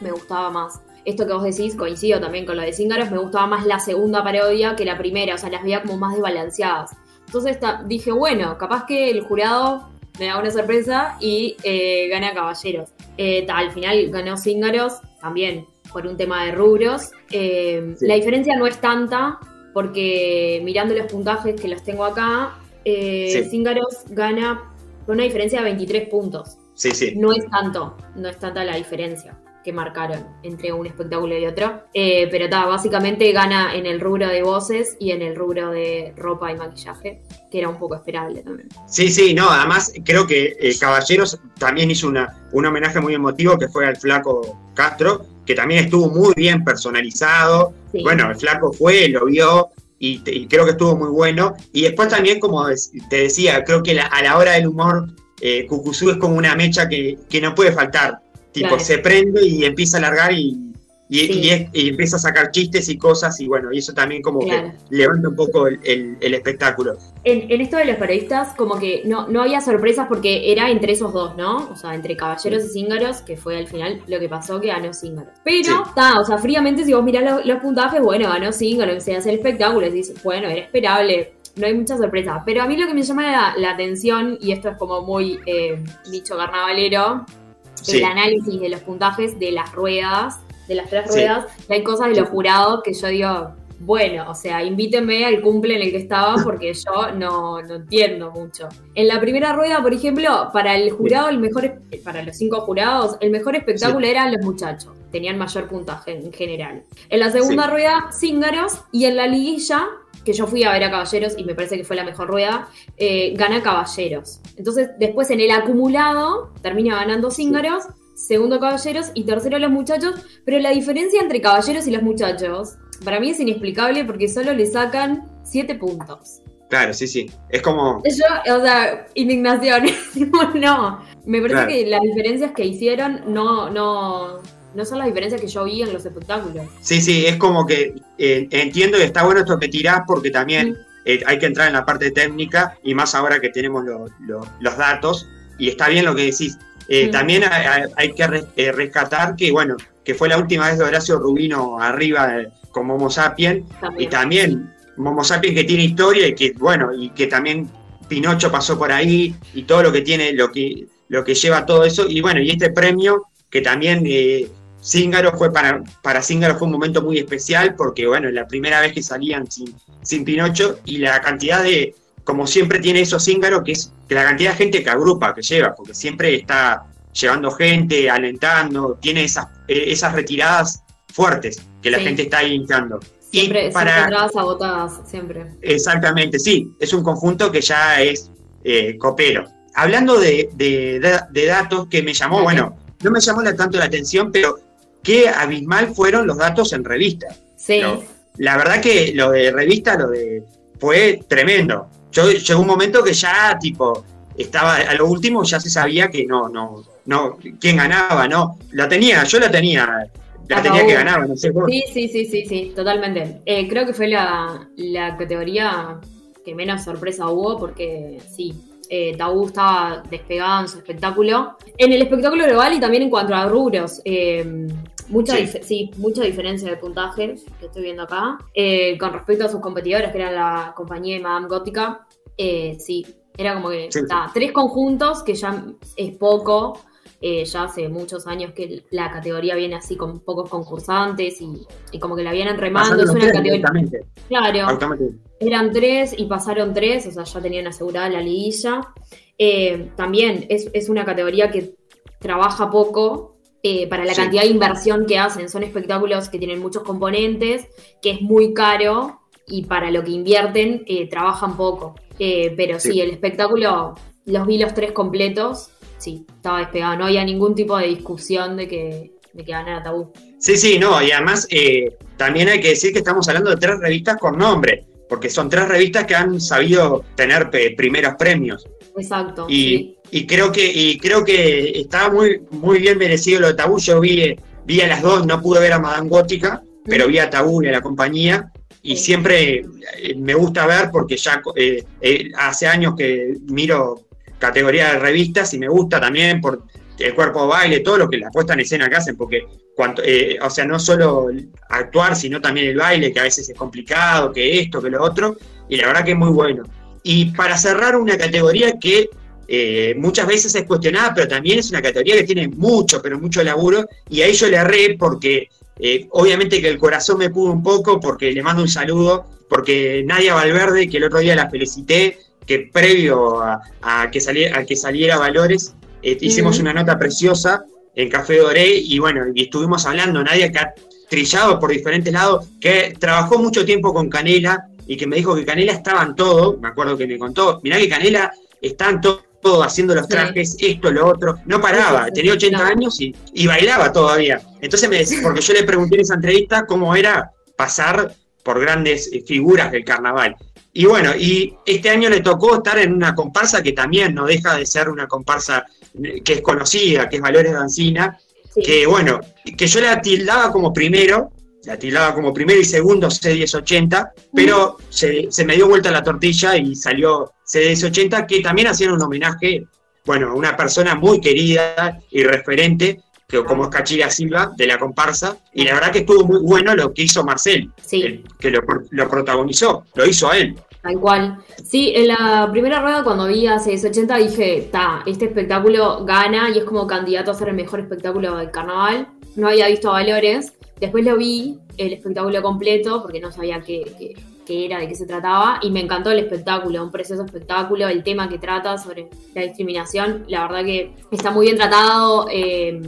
me gustaba más. Esto que vos decís, coincido también con lo de Cíngaros, me gustaba más la segunda parodia que la primera, o sea, las veía como más desbalanceadas. Entonces dije, bueno, capaz que el jurado me da una sorpresa y eh, gana Caballeros. Eh, al final ganó Cíngaros, también por un tema de rubros. La diferencia no es tanta, porque mirando los puntajes que los tengo acá, eh, gana con una diferencia de 23 puntos. Sí, sí. No es tanto, no es tanta la diferencia que marcaron entre un espectáculo y otro. Eh, pero está, básicamente gana en el rubro de voces y en el rubro de ropa y maquillaje, que era un poco esperable también. Sí, sí, no, además creo que eh, Caballeros también hizo una, un homenaje muy emotivo que fue al flaco Castro, que también estuvo muy bien personalizado. Bueno, el flaco fue, lo vio, y, creo que estuvo muy bueno. Y después también, como te decía, creo que a la hora del humor, eh, es como una mecha que, que no puede faltar. Tipo, se prende y empieza a largar y y, empieza a sacar chistes y cosas, y bueno, y eso también como que levanta un poco el, espectáculo. En, esto de los periodistas, como que no, no había sorpresas porque era entre esos dos, ¿no? O sea, entre Caballeros y Cíngaros, que fue al final lo que pasó que ganó Cíngaros. Pero, está, o sea, fríamente, si vos mirás los, puntajes, bueno, ganó Cíngaros, se hace el espectáculo, y dices, bueno, era esperable no hay mucha sorpresa. Pero a mí lo que me llama la, atención, y esto es como muy eh, dicho carnavalero, el análisis de los puntajes de las ruedas de las tres ruedas, hay cosas de los jurados que yo digo, bueno, o sea, invítenme al cumple en el que estaba porque yo no, entiendo mucho. En la primera rueda, por ejemplo, para el jurado, el mejor, para los cinco jurados, el mejor espectáculo eran los muchachos. Tenían mayor puntaje en general. En la segunda rueda, Cíngaros. Y en la liguilla, que yo fui a ver a Caballeros y me parece que fue la mejor rueda, eh, gana Caballeros. Entonces, después en el acumulado, termina ganando Cíngaros segundo Caballeros y tercero Los Muchachos, pero la diferencia entre Caballeros y Los Muchachos para mí es inexplicable porque solo le sacan siete puntos. Claro, sí, sí. Es como. Yo, o sea, indignación. no. Me parece que las diferencias que hicieron no, no, no son las diferencias que yo vi en los espectáculos. Sí, sí, es como que eh, entiendo y está bueno esto que tirás porque también eh, hay que entrar en la parte técnica y más ahora que tenemos los datos. Y está bien lo que decís. Eh, también hay, que rescatar que, bueno, que fue la última vez de Horacio Rubino arriba con Momo Sapien, y también Momo Sapien que tiene historia y que, bueno, y que también Pinocho pasó por ahí y todo lo que tiene, lo que, lo que lleva todo eso, y bueno, y este premio que también eh, Zíngaro fue para, para Zíngaro fue un momento muy especial porque, bueno, la primera vez que salían sin, sin Pinocho y la cantidad de, como siempre tiene eso Zíngaro, que es que la cantidad de gente que agrupa, que lleva, porque siempre está llevando gente, alentando, tiene esas, eh, esas retiradas fuertes que la gente está ahí hinchando. Siempre, y para, agotadas, siempre. Exactamente, sí, es un conjunto que ya es eh, copero. Hablando de, de, datos que me llamó, bueno, no me llamó tanto la atención, pero qué abismal fueron los datos en revista. Sí. La verdad que lo de revista, lo de fue tremendo yo llegó un momento que ya, tipo, estaba a lo último, ya se sabía que no, no, no, quién ganaba, ¿no? La tenía, yo la tenía, la tenía que ganar, no sé Sí, sí, sí, sí, sí, totalmente. Eh, creo que fue la, categoría que menos sorpresa hubo, porque sí, eh, Tabú estaba despegado en su espectáculo. En el espectáculo global y también en cuanto a rubros. Eh, Mucha, sí. mucha diferencia de puntaje que estoy viendo acá. Eh, con respecto a sus competidores, que era la compañía de Madame Gótica, eh, sí, era como que tres conjuntos, que ya es poco. Eh, ya hace muchos años que la categoría viene así con pocos concursantes y, como que la vienen remando. Es una categoría. Claro. Eran tres y pasaron tres, o sea, ya tenían asegurada la liguilla. también es, es una categoría que trabaja poco, eh, para la cantidad de inversión que hacen. Son espectáculos que tienen muchos componentes, que es muy caro y para lo que invierten eh, trabajan poco. Eh, pero sí. el espectáculo, los vi los tres completos, sí, estaba despegado. No había ningún tipo de discusión de que, de que ganara tabú. Sí, sí, no, y además también hay que decir que estamos hablando de tres revistas con nombre, porque son tres revistas que han sabido tener primeros premios. Exacto. Y, sí. y creo que y creo que estaba muy muy bien merecido lo de Tabú. Yo vi, vi a las dos, no pude ver a Madame Gótica, pero vi a Tabú y a la compañía. Y Sí. siempre eh, me gusta ver porque ya eh, eh, hace años que miro categoría de revistas y me gusta también por el cuerpo de baile, todo lo que la puesta en escena que hacen, porque cuanto, eh, o sea, no solo actuar, sino también el baile, que a veces es complicado, que esto, que lo otro, y la verdad que es muy bueno. Y para cerrar una categoría que eh, muchas veces es cuestionada, pero también es una categoría que tiene mucho, pero mucho laburo, y ahí yo le erré porque eh, obviamente que el corazón me pudo un poco, porque le mando un saludo, porque Nadia Valverde, que el otro día la felicité, que previo a, a que, saliera, a que saliera Valores, eh, hicimos una nota preciosa en Café Doré, y bueno, y estuvimos hablando, Nadia que ha trillado por diferentes lados, que trabajó mucho tiempo con Canela, y que me dijo que Canela estaba en todo, me acuerdo que me contó, mirá que Canela está en todo, todo, haciendo los Sí. trajes, esto, lo otro, no paraba, Sí, tenía 80 claro. años y, y bailaba todavía. Entonces me decía, porque yo le pregunté en esa entrevista cómo era pasar por grandes eh, figuras del carnaval. Y bueno, y este año le tocó estar en una comparsa que también no deja de ser una comparsa eh, que es conocida, que es Valores Dancina, Sí. que bueno, que yo la tildaba como primero, la tildaba como primero y segundo C1080, pero se, se me dio vuelta la tortilla y salió C1080, que también hacían un homenaje, bueno, a una persona muy querida y referente, que, como es Cachila Silva, de la comparsa, y la verdad que estuvo muy bueno lo que hizo Marcel, Sí. el que lo, lo protagonizó, lo hizo a él. Tal cual. Sí, en la primera rueda cuando vi a CS80 dije, ta, este espectáculo gana y es como candidato a ser el mejor espectáculo del carnaval. No había visto valores. Después lo vi, el espectáculo completo, porque no sabía qué, qué- qué era, de qué se trataba, y me encantó el espectáculo, un precioso espectáculo, el tema que trata sobre la discriminación, la verdad que está muy bien tratado, eh,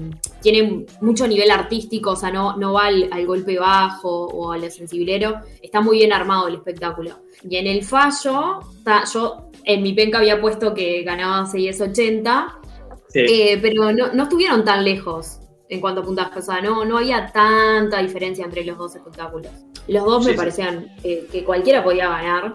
tiene mucho nivel artístico, o sea, no, no va al, al golpe bajo o al sensibilero, está muy bien armado el espectáculo. Y en el fallo, ta, yo en mi penca había puesto que ganaba 680, Sí. eh, pero no, no estuvieron tan lejos en cuanto a puntaje, o sea, no, no había tanta diferencia entre los dos espectáculos. Los dos Sí, me parecían eh, que cualquiera podía ganar.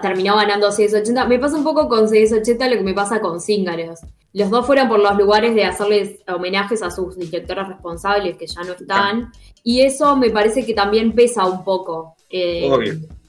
Terminó ganando 680. Me pasa un poco con 680 lo que me pasa con Cíngaros. Los dos fueron por los lugares de hacerles homenajes a sus directores responsables que ya no están. Y eso me parece que también pesa un poco. eh,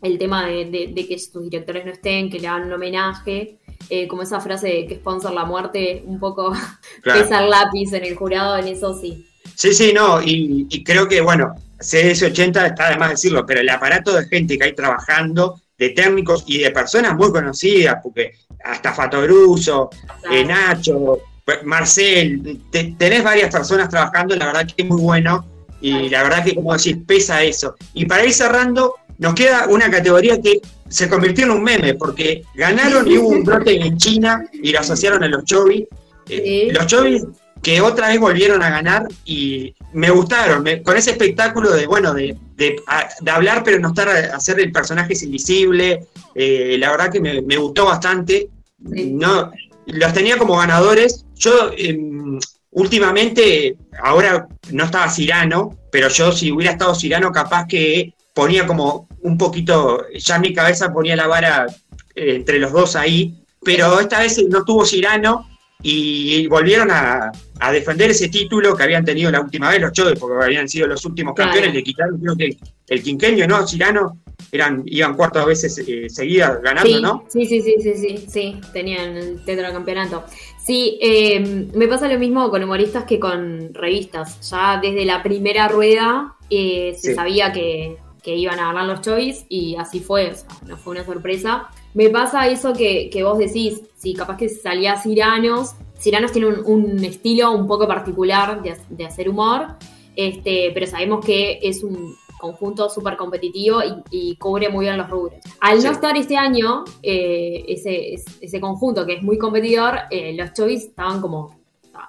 el tema de, de- de que sus directores no estén, que le hagan un homenaje. Eh, como esa frase de que sponsor la muerte, un poco Claro. pesa el lápiz en el jurado, en eso sí. Sí, sí, no, y, y creo que, bueno, CS80 está de más decirlo, pero el aparato de gente que hay trabajando, de técnicos y de personas muy conocidas, porque hasta Fatoruso, Claro. eh, Nacho, pues, Marcel, te- tenés varias personas trabajando, la verdad que es muy bueno, y la verdad que, como decís, pesa eso. Y para ir cerrando, nos queda una categoría que se convirtió en un meme, porque ganaron y hubo un brote en China y lo asociaron a los chovis. Eh. Los chovis que otra vez volvieron a ganar y me gustaron, me- con ese espectáculo de, bueno, de, de- a- de hablar pero no estar a, hacer el personaje es invisible, eh, la verdad que me, me gustó bastante, Sí. no, los tenía como ganadores, yo em, últimamente, ahora no estaba Cirano, pero yo si hubiera estado Cirano capaz que ponía como un poquito, ya en mi cabeza ponía la vara eh, entre los dos ahí, pero esta vez no estuvo Cirano y volvieron a, a defender ese título que habían tenido la última vez los Chodes, porque habían sido los últimos Claro. campeones, le quitaron creo que el quinqueño, ¿no? Cirano, eran, iban cuatro veces eh, seguidas ganando, sí, ¿no? Sí, sí, sí, sí, sí, sí, tenían el tetracampeonato. Sí, eh, me pasa lo mismo con humoristas que con revistas. Ya desde la primera rueda eh, se Sí. sabía que, que iban a ganar los chovis y así fue, o sea, no fue una sorpresa. Me pasa eso que, que vos decís, si capaz que salía Ciranos, Ciranos tiene un, un estilo un poco particular de, de hacer humor, este, pero sabemos que es un conjunto súper competitivo y, y cubre muy bien los rubros. Al Sí. no estar este año, eh, ese, es- ese conjunto que es muy competidor, eh, los chovis estaban como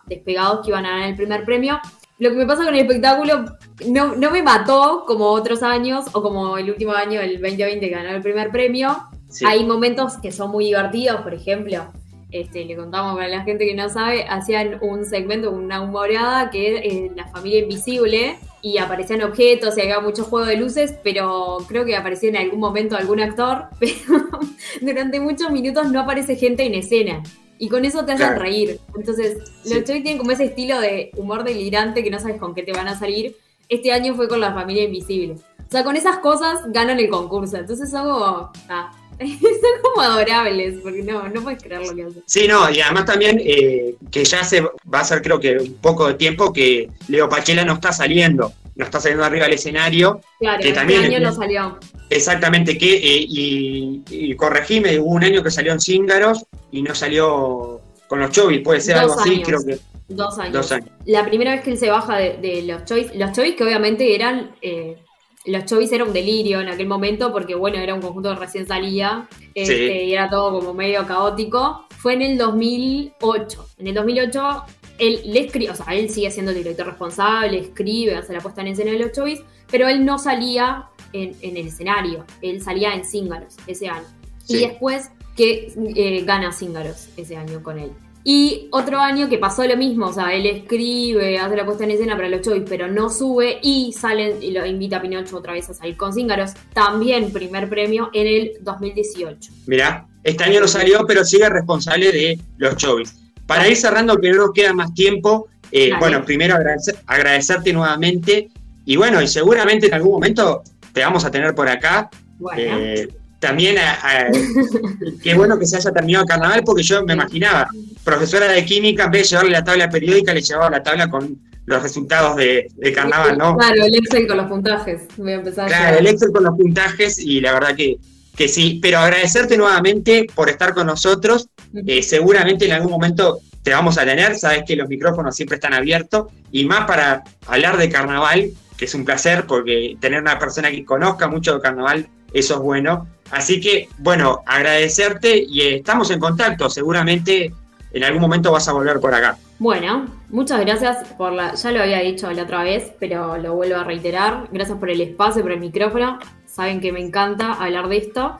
despegados que iban a ganar el primer premio. Lo que me pasa con el espectáculo no, no me mató como otros años o como el último año, el 2020, que ganó el primer premio. Sí. Hay momentos que son muy divertidos, por ejemplo, este, le contamos para la gente que no sabe, hacían un segmento, una humorada que es la familia invisible y aparecían objetos y había mucho juego de luces, pero creo que aparecía en algún momento algún actor, pero durante muchos minutos no aparece gente en escena. Y con eso te hacen reír. Entonces, los Chovis tienen como ese estilo de humor delirante que no sabes con qué te van a salir. Este año fue con la familia invisible. O sea, con esas cosas ganan el concurso. Entonces son como. Ah, son como adorables, porque no, no puedes creer lo que hacen. Sí, no, y además también eh, que ya se va a ser creo que un poco de tiempo que Leo Pachela no está saliendo, no está saliendo arriba del escenario. Claro, que este también, año no salió. Exactamente, que eh, y, y, corregime, hubo un año que salió en Cíngaros y no salió con los Chovis, puede ser Dos algo así, creo que. Dos años. Dos años. La primera vez que él se baja de, de los Choice, los Choice que obviamente eran, eh, los Choice era un delirio en aquel momento porque bueno, era un conjunto que recién salía este, y era todo como medio caótico. Fue en el 2008. En el 2008 él le escribe, o sea, él sigue siendo el director responsable, escribe, hace la puesta en escena de los Choice, pero él no salía en, en el escenario, él salía en Cíngaros ese año. Sí. Y después que eh, gana Cíngaros ese año con él. Y otro año que pasó lo mismo, o sea, él escribe, hace la puesta en escena para los Choice, pero no sube y salen y lo invita a Pinocho otra vez a salir con Cíngaros. También primer premio en el 2018. Mirá, este año no salió, pero sigue responsable de los Chovis. Para ir cerrando, que no nos queda más tiempo, eh, bueno, primero agradecer- agradecerte nuevamente y bueno, y seguramente en algún momento te vamos a tener por acá. Bueno, Eh, también, a- a- qué bueno que se haya terminado el carnaval, porque yo me imaginaba, profesora de química, en vez de llevarle la tabla periódica, le llevaba la tabla con los resultados de, de carnaval, ¿no? Claro, el Excel con los puntajes. Voy a empezar Claro, el Excel con los puntajes y la verdad que, que sí. Pero agradecerte nuevamente por estar con nosotros. Eh, seguramente en algún momento te vamos a tener. Sabes que los micrófonos siempre están abiertos y más para hablar de carnaval, que es un placer porque tener una persona que conozca mucho de carnaval, eso es bueno. Así que, bueno, agradecerte y eh, estamos en contacto. Seguramente en algún momento vas a volver por acá. Bueno, muchas gracias por la. Ya lo había dicho la otra vez, pero lo vuelvo a reiterar. Gracias por el espacio, por el micrófono. Saben que me encanta hablar de esto.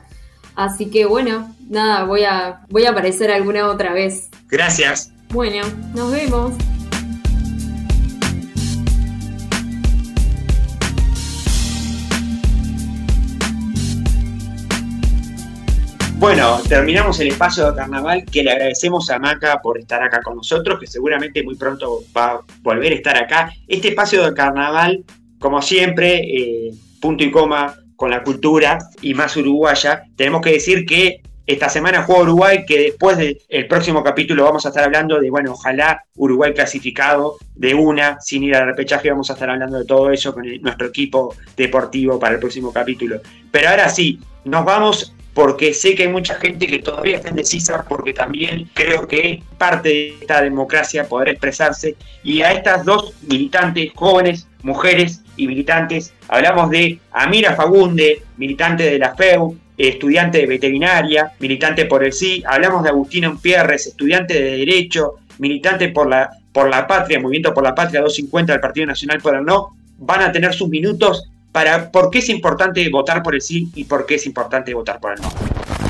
Así que bueno, nada, voy a, voy a aparecer alguna otra vez. Gracias. Bueno, nos vemos. Bueno, terminamos el espacio de carnaval que le agradecemos a Maca por estar acá con nosotros, que seguramente muy pronto va a volver a estar acá. Este espacio de carnaval, como siempre, eh, punto y coma con la cultura y más uruguaya, tenemos que decir que esta semana juega Uruguay, que después del próximo capítulo vamos a estar hablando de, bueno, ojalá Uruguay clasificado de una, sin ir al repechaje, vamos a estar hablando de todo eso con nuestro equipo deportivo para el próximo capítulo. Pero ahora sí, nos vamos porque sé que hay mucha gente que todavía está indecisa, porque también creo que es parte de esta democracia poder expresarse. Y a estas dos militantes jóvenes, mujeres y militantes, hablamos de Amira Fagunde, militante de la FEU, estudiante de veterinaria, militante por el sí, hablamos de Agustina Umpierres, estudiante de Derecho, militante por la, por la Patria, Movimiento por la Patria 250 del Partido Nacional por el No, van a tener sus minutos para por qué es importante votar por el sí y por qué es importante votar por el no.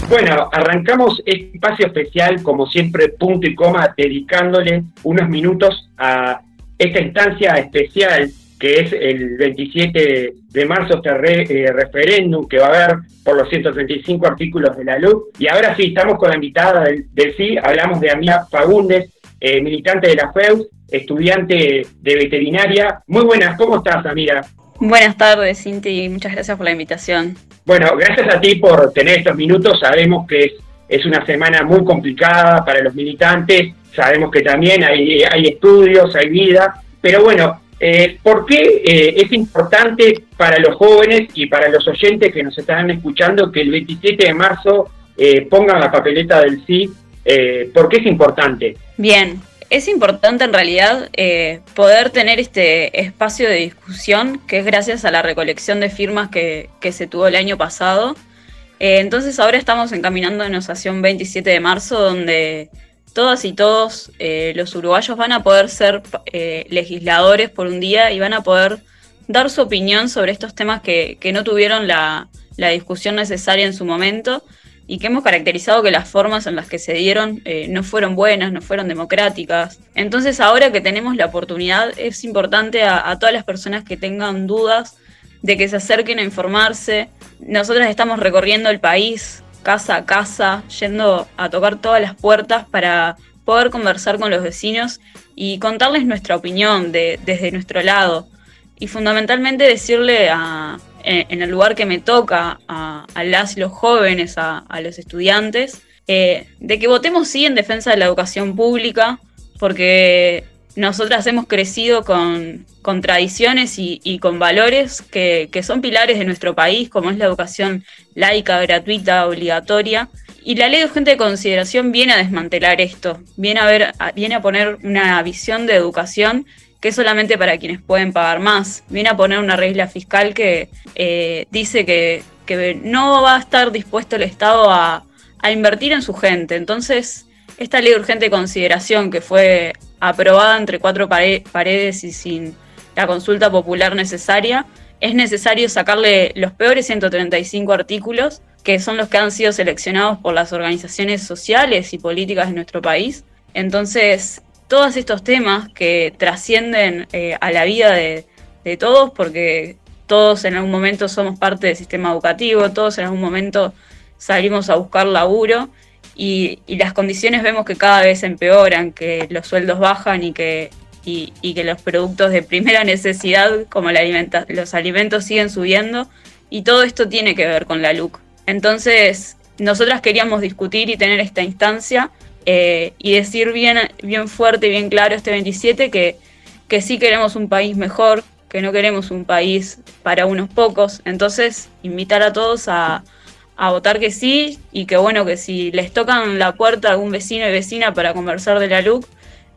Bueno, arrancamos este espacio especial, como siempre, punto y coma, dedicándole unos minutos a esta instancia especial que es el 27 de marzo, este re- eh, referéndum que va a haber por los 135 artículos de la luz. Y ahora sí, estamos con la invitada del, sí, hablamos de Amía Fagundes, eh, militante de la FEU, estudiante de veterinaria. Muy buenas, ¿cómo estás, Amira? Buenas tardes, Cinti, y muchas gracias por la invitación. Bueno, gracias a ti por tener estos minutos. Sabemos que es, es una semana muy complicada para los militantes. Sabemos que también hay, hay estudios, hay vida. Pero bueno, eh, ¿por qué eh, es importante para los jóvenes y para los oyentes que nos están escuchando que el 27 de marzo eh, pongan la papeleta del sí? Eh, ¿Por qué es importante? Bien, es importante en realidad eh, poder tener este espacio de discusión que es gracias a la recolección de firmas que, se tuvo el año pasado. Eh, entonces ahora estamos encaminándonos hacia un 27 de marzo donde todas y todos eh, los uruguayos van a poder ser legisladores por un día y van a poder dar su opinión sobre estos temas que, no tuvieron la discusión necesaria en su momento. Y que hemos caracterizado que las formas en las que se dieron eh, no fueron buenas, no fueron democráticas. Entonces ahora que tenemos la oportunidad es importante a, todas las personas que tengan dudas de que se acerquen a informarse. Nosotras estamos recorriendo el país casa a casa, yendo a tocar todas las puertas para poder conversar con los vecinos y contarles nuestra opinión de, desde nuestro lado. Y fundamentalmente decirle a, en el lugar que me toca a, las y los jóvenes, a, los estudiantes, eh, de que votemos sí en defensa de la educación pública, porque nosotras hemos crecido con, tradiciones y, con valores que, son pilares de nuestro país, como es la educación laica, gratuita, obligatoria. Y la ley de urgente de consideración viene a desmantelar esto, viene a, ver, viene a poner una visión de educación que es solamente para quienes pueden pagar más. Viene a poner una regla fiscal que eh, dice que, no va a estar dispuesto el Estado a, a invertir en su gente. Entonces, esta ley de urgente consideración que fue aprobada entre cuatro paredes y sin la consulta popular necesaria, es necesario sacarle los peores 135 artículos, que son los que han sido seleccionados por las organizaciones sociales y políticas de nuestro país. Entonces, todos estos temas que trascienden eh, a la vida de, todos, porque todos en algún momento somos parte del sistema educativo, todos en algún momento salimos a buscar laburo y, las condiciones vemos que cada vez empeoran, que los sueldos bajan y que, y, que los productos de primera necesidad, como los alimentos, siguen subiendo, y todo esto tiene que ver con la LUC. Entonces, nosotras queríamos discutir y tener esta instancia eh, y decir bien, bien fuerte y bien claro este 27 que, que sí queremos un país mejor, que no queremos un país para unos pocos. Entonces, invitar a todos a, a votar que sí y que bueno, que si les tocan la puerta a algún vecino y vecina para conversar de la LUC,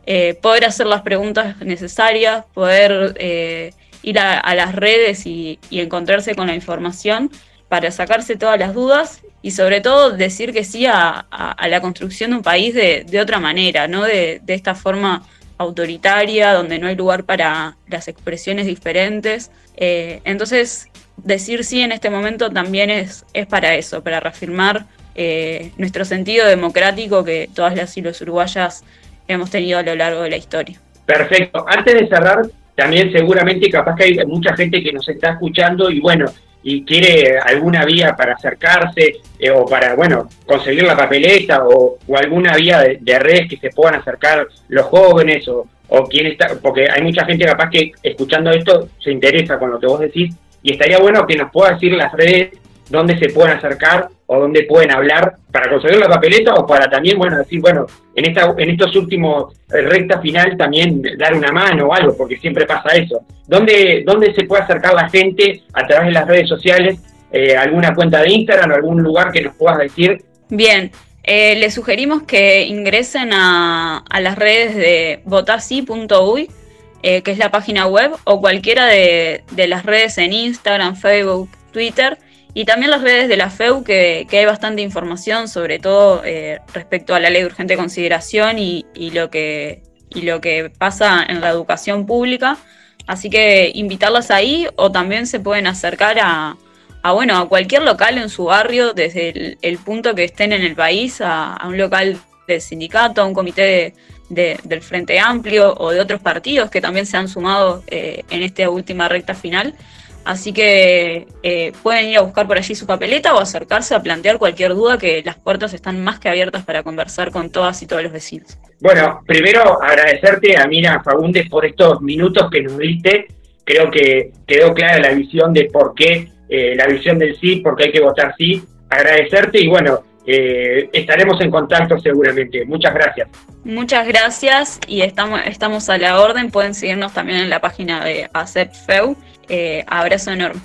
eh, poder hacer las preguntas necesarias, poder eh, ir a, las redes y, encontrarse con la información para sacarse todas las dudas y sobre todo decir que sí a, la construcción de un país de, otra manera, no de, de esta forma autoritaria, donde no hay lugar para las expresiones diferentes. Eh, entonces, decir sí en este momento también es, es para eso, para reafirmar eh, nuestro sentido democrático que todas las y los uruguayas hemos tenido a lo largo de la historia. Perfecto. Antes de cerrar, también seguramente capaz que hay mucha gente que nos está escuchando y bueno, y quiere alguna vía para acercarse eh, o para, bueno, conseguir la papeleta o, alguna vía de, de, redes que se puedan acercar los jóvenes o, o quien está, porque hay mucha gente capaz que escuchando esto se interesa con lo que vos decís y estaría bueno que nos pueda decir las redes dónde se pueden acercar o dónde pueden hablar para conseguir la papeleta o para también, bueno, decir, bueno, en esta en estos últimos eh, recta final también dar una mano o algo, porque siempre pasa eso. ¿Dónde, dónde se puede acercar la gente a través de las redes sociales? Eh, ¿Alguna cuenta de Instagram o algún lugar que nos puedas decir? Bien, eh, les sugerimos que ingresen a, las redes de votasi.uy eh, que es la página web, o cualquiera de, las redes en Instagram, Facebook, Twitter, y también las redes de la FEU, que, hay bastante información, sobre todo eh, respecto a la ley de urgente consideración y, lo que, y lo que pasa en la educación pública. Así que invitarlas ahí o también se pueden acercar a, bueno, a cualquier local en su barrio, desde el, punto que estén en el país, a, a un local del sindicato, a un comité de, del Frente Amplio o de otros partidos que también se han sumado eh, en esta última recta final. Así que eh, pueden ir a buscar por allí su papeleta o acercarse a plantear cualquier duda que las puertas están más que abiertas para conversar con todas y todos los vecinos. Bueno, primero agradecerte a Mira Fagundes por estos minutos que nos diste. Creo que quedó clara la visión de por qué, eh, la visión del sí, por qué hay que votar sí. Agradecerte y bueno, eh, estaremos en contacto seguramente. Muchas gracias. Muchas gracias y estamos, estamos a la orden. Pueden seguirnos también en la página de ACEPFEU. Eh, abrazo enorme.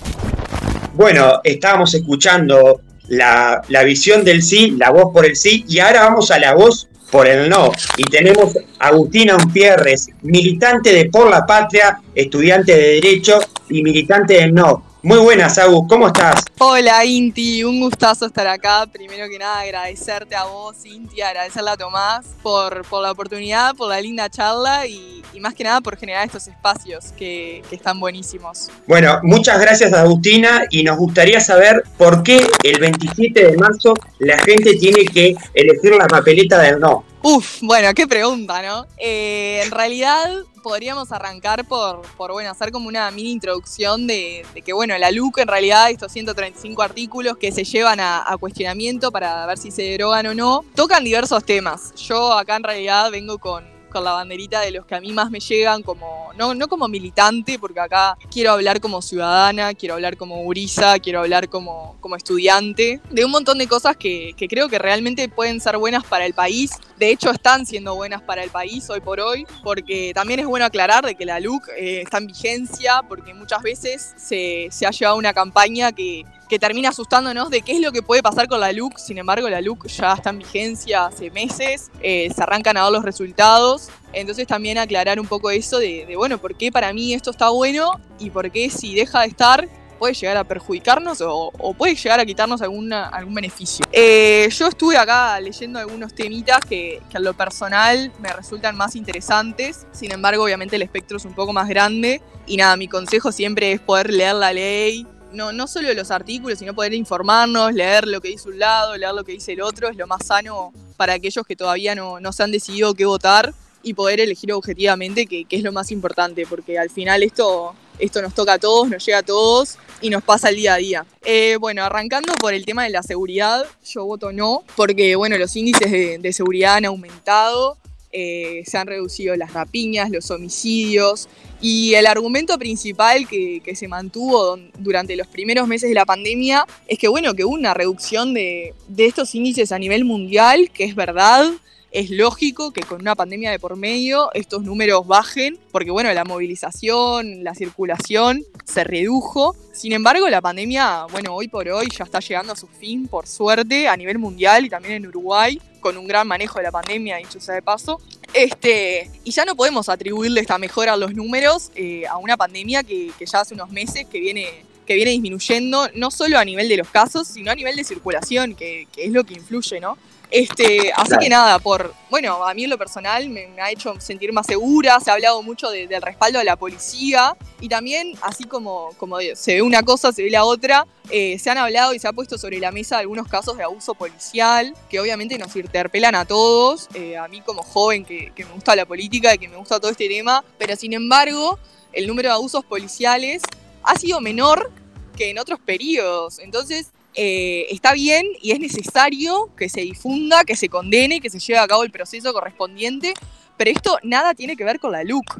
Bueno, estábamos escuchando la, la visión del sí, la voz por el sí, y ahora vamos a la voz por el no. Y tenemos a Agustina Umpierres, militante de Por la Patria, estudiante de Derecho y militante del no. Muy buenas, Agus, ¿cómo estás? Hola, Inti, un gustazo estar acá. Primero que nada, agradecerte a vos, Inti, agradecerle a Tomás por, por la oportunidad, por la linda charla y, y más que nada por generar estos espacios que, que están buenísimos. Bueno, muchas gracias Agustina y nos gustaría saber por qué el 27 de marzo la gente tiene que elegir la papeleta del no. Uf, bueno, qué pregunta, ¿no? Eh, en realidad podríamos arrancar por, por, bueno, hacer como una mini introducción de, que, bueno, la LUC en realidad, estos 135 artículos que se llevan a, a, cuestionamiento para ver si se derogan o no, tocan diversos temas. Yo acá en realidad vengo con la banderita de los que a mí más me llegan, como no, no como militante, porque acá quiero hablar como ciudadana, quiero hablar como gurisa, quiero hablar como, como estudiante, de un montón de cosas que, que creo que realmente pueden ser buenas para el país. De hecho, están siendo buenas para el país hoy por hoy, porque también es bueno aclarar de que la LUC eh, está en vigencia, porque muchas veces se, se ha llevado una campaña que que termina asustándonos de qué es lo que puede pasar con la LUC. Sin embargo, la LUC ya está en vigencia hace meses, eh, se arrancan a dar los resultados. Entonces también aclarar un poco eso de, de, bueno, por qué para mí esto está bueno y por qué si deja de estar puede llegar a perjudicarnos o, o puede llegar a quitarnos alguna, algún beneficio. Eh, yo estuve acá leyendo algunos temitas que, que a lo personal me resultan más interesantes, sin embargo obviamente el espectro es un poco más grande y nada, mi consejo siempre es poder leer la ley, no, no solo los artículos, sino poder informarnos, leer lo que dice un lado, leer lo que dice el otro, es lo más sano para aquellos que todavía no, no se han decidido qué votar y poder elegir objetivamente, que, que, es lo más importante, porque al final esto, esto nos toca a todos, nos llega a todos y nos pasa el día a día. Eh, bueno, arrancando por el tema de la seguridad, yo voto no, porque bueno, los índices de, de seguridad han aumentado, eh, se han reducido las rapiñas, los homicidios y el argumento principal que, se mantuvo durante los primeros meses de la pandemia es que bueno, que hubo una reducción de, de estos índices a nivel mundial, que es verdad, es lógico que con una pandemia de por medio estos números bajen, porque bueno, la movilización, la circulación se redujo. Sin embargo, la pandemia, bueno, hoy por hoy ya está llegando a su fin, por suerte, a nivel mundial y también en Uruguay, con un gran manejo de la pandemia, dicho sea de paso. Este, y ya no podemos atribuirle esta mejora a los números eh, a una pandemia que, que ya hace unos meses que viene que viene disminuyendo, no solo a nivel de los casos, sino a nivel de circulación, que, que es lo que influye, ¿no? Este, así claro. que nada, por, bueno, a mí en lo personal me, me, ha hecho sentir más segura, se ha hablado mucho de, del respaldo de la policía y también, así como, como se ve una cosa, se ve la otra, eh, se han hablado y se ha puesto sobre la mesa algunos casos de abuso policial que obviamente nos interpelan a todos, eh, a mí como joven que, que me gusta la política y que me gusta todo este tema, pero sin embargo, el número de abusos policiales ha sido menor que en otros periodos. Entonces, eh, está bien y es necesario que se difunda, que se condene, que se lleve a cabo el proceso correspondiente, pero esto nada tiene que ver con la LUC.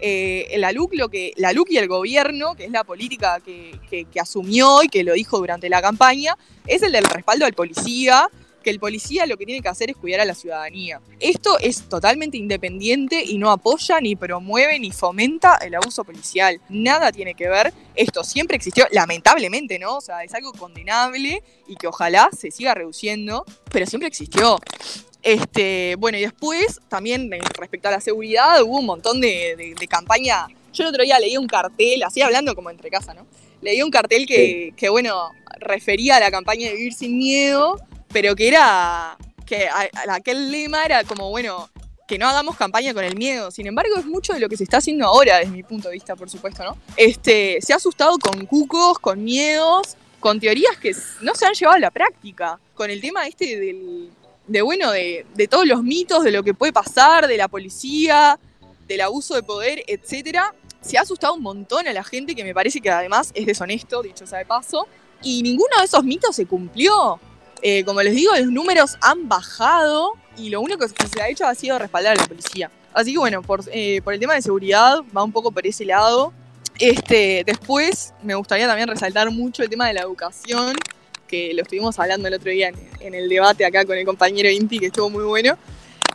Eh, la, LUC lo que, la LUC y el gobierno, que es la política que, que, que asumió y que lo dijo durante la campaña, es el del respaldo al policía, que el policía lo que tiene que hacer es cuidar a la ciudadanía. Esto es totalmente independiente y no apoya, ni promueve, ni fomenta el abuso policial. Nada tiene que ver. Esto siempre existió, lamentablemente, ¿no? O sea, es algo condenable y que ojalá se siga reduciendo, pero siempre existió. Este, bueno, y después, también respecto a la seguridad, hubo un montón de, de, de campaña. Yo el otro día leí un cartel, así hablando como entre casa, ¿no? Leí un cartel que, que bueno, refería a la campaña de Vivir sin Miedo, pero que era, que aquel lema era como, bueno, que no hagamos campaña con el miedo. Sin embargo, es mucho de lo que se está haciendo ahora, desde mi punto de vista, por supuesto, ¿no? Este, se ha asustado con cucos, con miedos, con teorías que no se han llevado a la práctica. Con el tema este del, de, bueno, de, de todos los mitos, de lo que puede pasar, de la policía, del abuso de poder, etcétera, se ha asustado un montón a la gente, que me parece que además es deshonesto, dicho sea de paso, y ninguno de esos mitos se cumplió. Eh, como les digo, los números han bajado y lo único que se ha hecho ha sido respaldar a la policía. Así que bueno, por, eh, por el tema de seguridad va un poco por ese lado. Este, después me gustaría también resaltar mucho el tema de la educación, que lo estuvimos hablando el otro día en el debate acá con el compañero Inti, que estuvo muy bueno.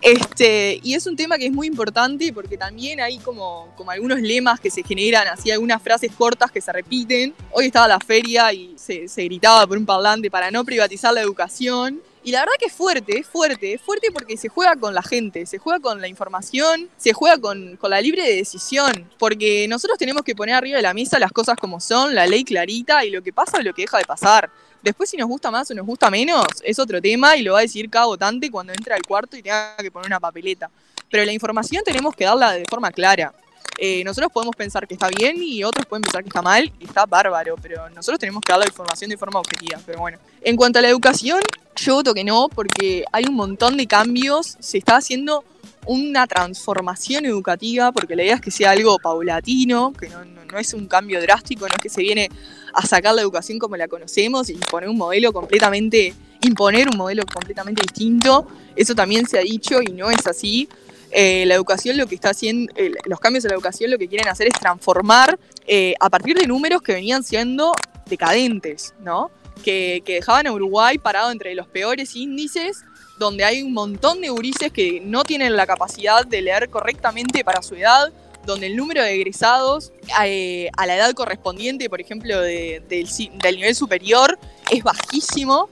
Este, y es un tema que es muy importante porque también hay como, algunos lemas que se generan, así algunas frases cortas que se repiten. Hoy estaba la feria y se, se gritaba por un parlante para no privatizar la educación. Y la verdad que es fuerte, es fuerte, es fuerte porque se juega con la gente, se juega con la información, se juega con, la libre de decisión, porque nosotros tenemos que poner arriba de la mesa las cosas como son, la ley clarita y lo que pasa o lo que deja de pasar. Después si nos gusta más o nos gusta menos es otro tema y lo va a decir cada votante cuando entra al cuarto y tenga que poner una papeleta. pero la información tenemos que darla de forma clara. Eh, nosotros podemos pensar que está bien y otros pueden pensar que está mal y está bárbaro, pero nosotros tenemos que dar la información de forma objetiva. Pero bueno, en cuanto a la educación, yo voto que no, porque hay un montón de cambios, se está haciendo una transformación educativa, porque la idea es que sea algo paulatino, que no, no, es un cambio drástico, no es que se viene a sacar la educación como la conocemos y poner un modelo completamente, imponer un modelo completamente distinto. Eso también se ha dicho y no es así. Eh, la educación lo que está haciendo, eh, los cambios en la educación lo que quieren hacer es transformar eh, a partir de números que venían siendo decadentes, ¿no? Que, dejaban a Uruguay parado entre los peores índices, donde hay un montón de gurises que no tienen la capacidad de leer correctamente para su edad, donde el número de egresados a la edad correspondiente, por ejemplo, del, del nivel superior, es bajísimo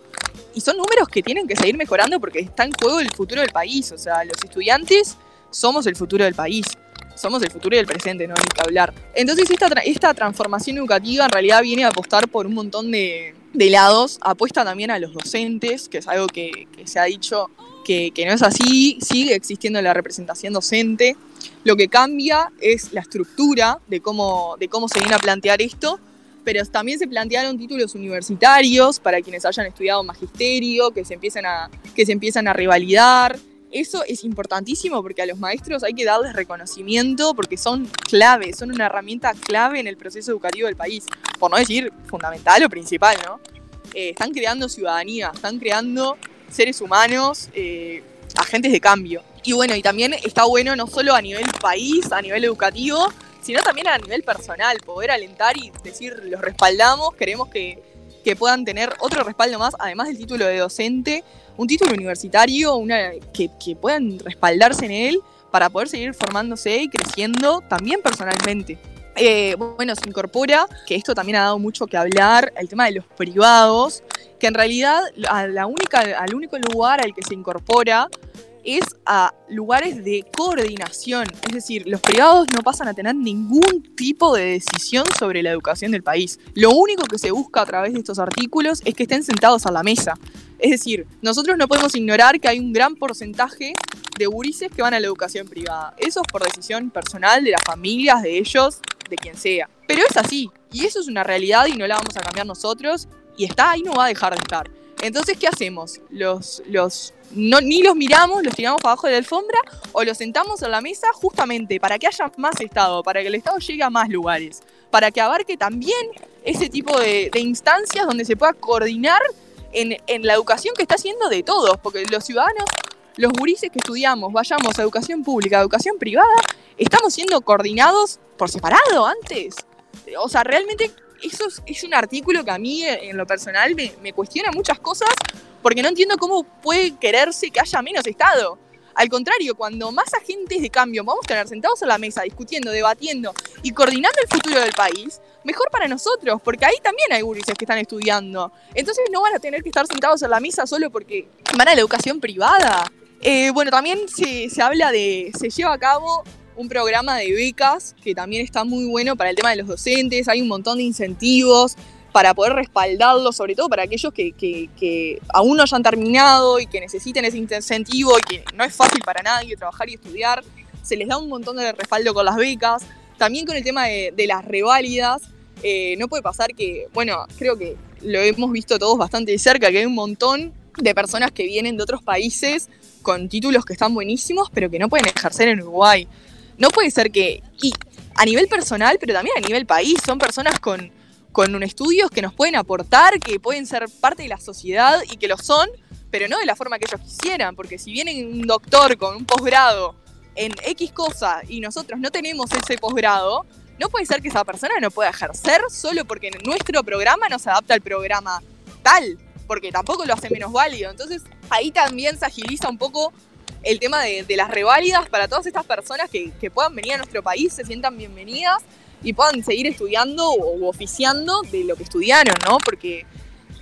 y son números que tienen que seguir mejorando porque está en juego el futuro del país. O sea, los estudiantes somos el futuro del país. Somos el futuro y el presente, no hay que hablar. Entonces esta, esta transformación educativa en realidad viene a apostar por un montón de, lados. Apuesta también a los docentes, que es algo que, se ha dicho que, no es así. Sigue existiendo la representación docente. Lo que cambia es la estructura de cómo, de cómo se viene a plantear esto pero también se plantearon títulos universitarios para quienes hayan estudiado magisterio, que se empiezan a, que se empiezan a revalidar, eso es importantísimo porque a los maestros hay que darles reconocimiento porque son clave, son una herramienta clave en el proceso educativo del país, por no decir fundamental o principal, ¿no? Eh, están creando ciudadanía, están creando seres humanos, eh, agentes de cambio. Y bueno, y también está bueno no solo a nivel país, a nivel educativo, sino también a nivel personal, poder alentar y decir, los respaldamos, queremos que, que puedan tener otro respaldo más, además del título de docente, un título universitario, una, que, puedan respaldarse en él para poder seguir formándose y creciendo también personalmente. Eh, bueno, se incorpora, que esto también ha dado mucho que hablar, el tema de los privados, que en realidad a la única, al único lugar al que se incorpora es a lugares de coordinación. Es decir, los privados no pasan a tener ningún tipo de decisión sobre la educación del país. Lo único que se busca a través de estos artículos es que estén sentados a la mesa. Es decir, nosotros no podemos ignorar que hay un gran porcentaje de gurises que van a la educación privada. Eso es por decisión personal de las familias, de ellos, de quien sea. Pero es así, y eso es una realidad y no la vamos a cambiar nosotros, y está ahí, no va a dejar de estar. Entonces, ¿qué hacemos? Los, los, no, ni los miramos, los tiramos abajo de la alfombra o los sentamos en la mesa justamente para que haya más Estado, para que el Estado llegue a más lugares, para que abarque también ese tipo de, instancias donde se pueda coordinar en, en, la educación que está haciendo de todos, porque los ciudadanos, los gurises que estudiamos, vayamos a educación pública, a educación privada, estamos siendo coordinados por separado antes. O sea, realmente eso es, un artículo que a mí, en lo personal, me, cuestiona muchas cosas porque no entiendo cómo puede quererse que haya menos Estado. Al contrario, cuando más agentes de cambio vamos a tener sentados a la mesa discutiendo, debatiendo y coordinando el futuro del país, mejor para nosotros, porque ahí también hay gurises que están estudiando. Entonces no van a tener que estar sentados a la mesa solo porque van a la educación privada. Eh, bueno, también se, se habla de, se lleva a cabo un programa de becas que también está muy bueno para el tema de los docentes, hay un montón de incentivos para poder respaldarlos, sobre todo para aquellos que, aún no hayan terminado y que necesiten ese incentivo y que no es fácil para nadie trabajar y estudiar, se les da un montón de respaldo con las becas, también con el tema de, las reválidas, eh, no puede pasar que, bueno, creo que lo hemos visto todos bastante de cerca, que hay un montón de personas que vienen de otros países con títulos que están buenísimos, pero que no pueden ejercer en Uruguay. No puede ser que, y a nivel personal, pero también a nivel país, son personas con, con estudios que nos pueden aportar, que pueden ser parte de la sociedad y que lo son, pero no de la forma que ellos quisieran, porque si viene un doctor con un posgrado en X cosa y nosotros no tenemos ese posgrado, no puede ser que esa persona no pueda ejercer solo porque nuestro programa no se adapta al programa tal, porque tampoco lo hace menos válido. Entonces ahí también se agiliza un poco el tema de, las reválidas para todas estas personas que, puedan venir a nuestro país, se sientan bienvenidas y puedan seguir estudiando o, oficiando de lo que estudiaron, ¿no? Porque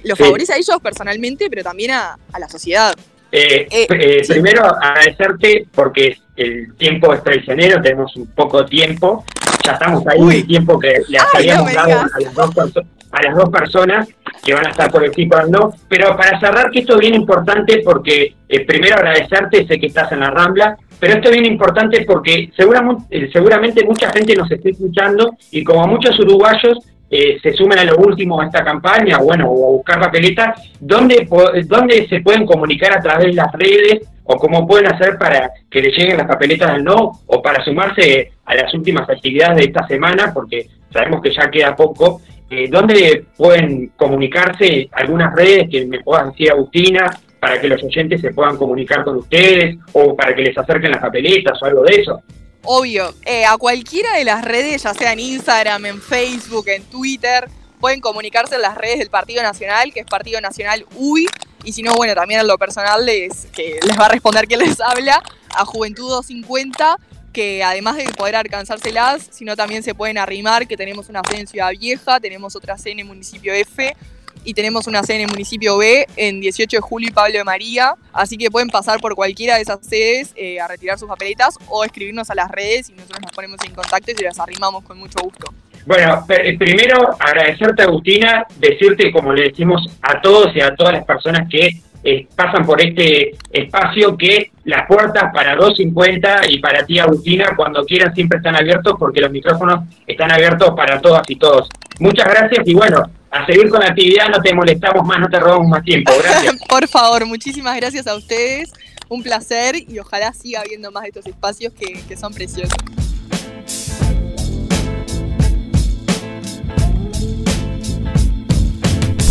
lo favorece a ellos personalmente, pero también a, la sociedad. Eh, eh, eh, primero, agradecerte porque el tiempo es traicionero, tenemos un poco de tiempo. Ya estamos ahí, el tiempo que le habíamos dado a las dos personas a las dos personas que van a estar participando. Pero para cerrar, que esto es bien importante porque eh, primero agradecerte, sé que estás en la Rambla, pero esto es bien importante porque seguramente, eh, seguramente mucha gente nos está escuchando y como muchos uruguayos eh, se sumen a lo último a esta campaña, bueno, o a buscar papeletas, ¿dónde, ¿dónde se pueden comunicar a través de las redes o cómo pueden hacer para que les lleguen las papeletas del no o para sumarse a las últimas actividades de esta semana, porque sabemos que ya queda poco? Eh, ¿Dónde pueden comunicarse algunas redes que me puedas decir, Agustina, para que los oyentes se puedan comunicar con ustedes o para que les acerquen las papeletas o algo de eso? Obvio, eh, a cualquiera de las redes, ya sea en Instagram, en Facebook, en Twitter, pueden comunicarse en las redes del Partido Nacional, que es Partido Nacional UI, y si no, bueno, también en lo personal les, que les va a responder quien les habla, a Juventud 250, que además de poder alcanzárselas, sino también se pueden arrimar, que tenemos una sede en Ciudad Vieja, tenemos otra sede en Municipio F, y tenemos una sede en el municipio B en 18 de julio y Pablo de María, así que pueden pasar por cualquiera de esas sedes eh, a retirar sus papeletas o escribirnos a las redes y nosotros nos ponemos en contacto y las arrimamos con mucho gusto. Bueno, eh, primero agradecerte Agustina, decirte como le decimos a todos y a todas las personas que eh, pasan por este espacio que las puertas para 250 y para ti Agustina cuando quieran siempre están abiertos porque los micrófonos están abiertos para todas y todos. Muchas gracias y bueno, a seguir con la actividad, no te molestamos más, no te robamos más tiempo. Gracias. Por favor, muchísimas gracias a ustedes. Un placer y ojalá siga habiendo más de estos espacios que, que son preciosos.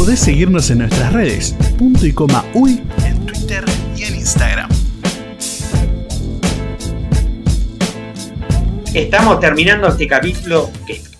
Podés seguirnos en nuestras redes, punto y coma uy, en Twitter y en Instagram. Estamos terminando este capítulo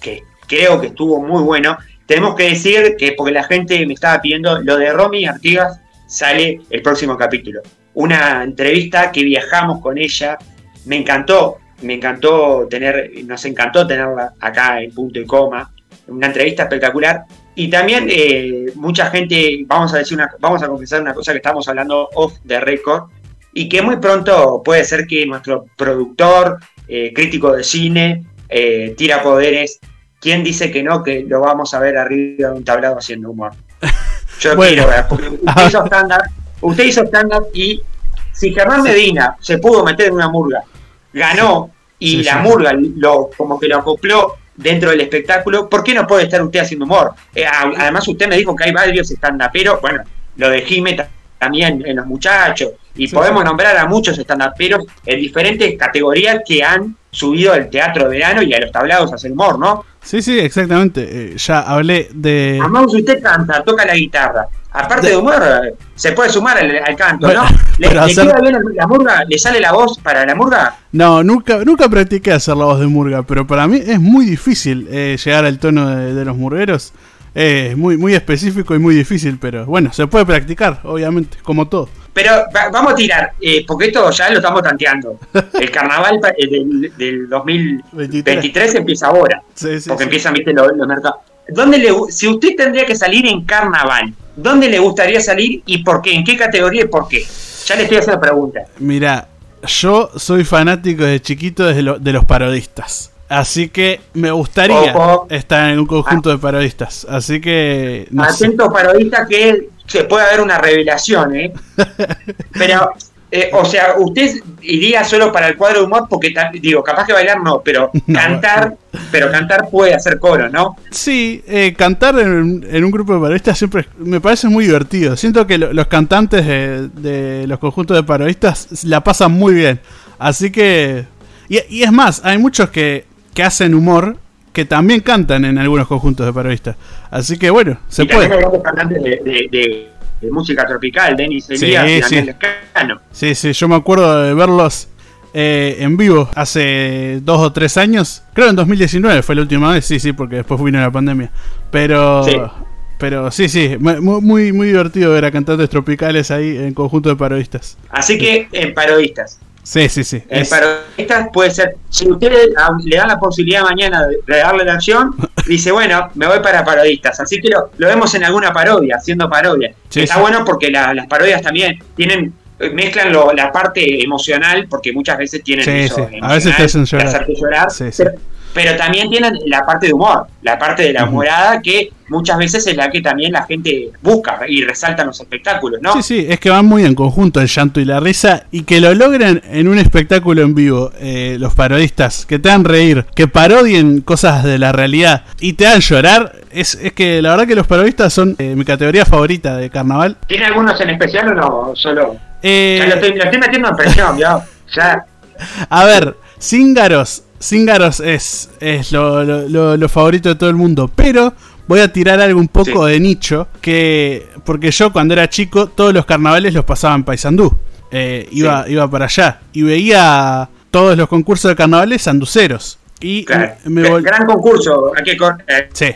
que, creo que estuvo muy bueno tenemos que decir que, porque la gente me estaba pidiendo, lo de Romy Artigas sale el próximo capítulo. Una entrevista que viajamos con ella, me encantó, me encantó tener, nos encantó tenerla acá en punto y coma, una entrevista espectacular. Y también eh, mucha gente, vamos a decir una, vamos a confesar una cosa que estamos hablando off the record, y que muy pronto puede ser que nuestro productor, eh, crítico de cine, eh, tira poderes, ¿Quién dice que no, que lo vamos a ver arriba de un tablado haciendo humor? Yo quiero ver, porque usted hizo stand-up, usted hizo stand-up y si Germán Medina se pudo meter en una murga, ganó y la murga lo como que lo acopló dentro del espectáculo, ¿por qué no puede estar usted haciendo humor? Eh, además usted me dijo que hay varios stand-uperos, bueno, lo de Jiménez también en los muchachos, y podemos nombrar a muchos stand-uperos en diferentes categorías que han subido al teatro de verano y a los tablados a hacer humor, ¿no? Sí, sí, exactamente. Eh, ya hablé de. Además, usted canta, toca la guitarra. Aparte de, humor, se puede sumar al, canto, ¿no? ¿Le, queda bien la murga? ¿Le sale la voz para la murga? No, nunca, nunca practiqué hacer la voz de murga, pero para mí es muy difícil eh, llegar al tono de, los murgueros. Es muy, muy específico y muy difícil, pero bueno, se puede practicar, obviamente, como todo. Pero vamos a tirar, eh, porque esto ya lo estamos tanteando. El carnaval eh, del, 2023 empieza ahora. porque empiezan, viste, los, mercados. ¿Dónde le, si usted tendría que salir en carnaval, ¿dónde le gustaría salir y por qué? ¿En qué categoría y por qué? Ya le estoy haciendo pregunta. Mira, yo soy fanático de chiquito de, de los parodistas. Así que me gustaría estar en un conjunto de parodistas. Así que. No Atento parodista que se puede haber una revelación, ¿eh? Pero, eh, o sea, usted iría solo para el cuadro de humor porque, digo, capaz que bailar no, pero cantar, pero cantar puede hacer coro, ¿no? Sí, eh, cantar en, un grupo de parodistas siempre me parece muy divertido. Siento que los cantantes de, los conjuntos de parodistas la pasan muy bien. Así que... Y, es más, hay muchos que, que hacen humor que también cantan en algunos conjuntos de parodistas. Así que bueno, se puede. cantantes de, música tropical, Denis Elías sí, y sí. Sí, sí, yo me acuerdo de verlos eh, en vivo hace dos o tres años. Creo en 2019 fue la última vez, sí, sí, porque después vino la pandemia. Pero... Pero sí, sí, muy, muy divertido ver a cantantes tropicales ahí en conjunto de parodistas. Así que en parodistas. Sí, sí, sí. Eh, parodistas puede ser, si usted le da la posibilidad mañana de, darle la acción, dice, bueno, me voy para parodistas. Así que lo, vemos en alguna parodia, haciendo parodia. Está bueno porque las parodias también tienen eh, mezclan lo- la parte emocional, porque muchas veces tienen Sí, eso sí. A veces te hacen llorar. hacerte llorar, Sí, sí. Pero, pero también tienen la parte de humor, la parte de la Ujú. humorada, que muchas veces es la que también la gente busca y resalta en los espectáculos, ¿no? Sí, sí, es que van muy en conjunto el llanto y la risa y que lo logren en un espectáculo en vivo, eh, los parodistas, que te hagan reír, que parodien cosas de la realidad y te hagan llorar, es, es que la verdad que los parodistas son eh, mi categoría favorita de carnaval. ¿Tiene algunos en especial o no? Solo. Eh, lo, estoy, lo estoy metiendo en presión, ¿ya? Ya. A ver, Cíngaros. Cíngaros es, es lo, lo- lo- lo favorito de todo el mundo. Pero voy a tirar algo un poco Sí. de nicho. Que. Porque yo cuando era chico, todos los carnavales los pasaba en Paysandú. Eh, iba, iba para allá. Y veía todos los concursos de carnavales sanduceros. Y Claro. me Gran concurso. Hay que eh, Sí.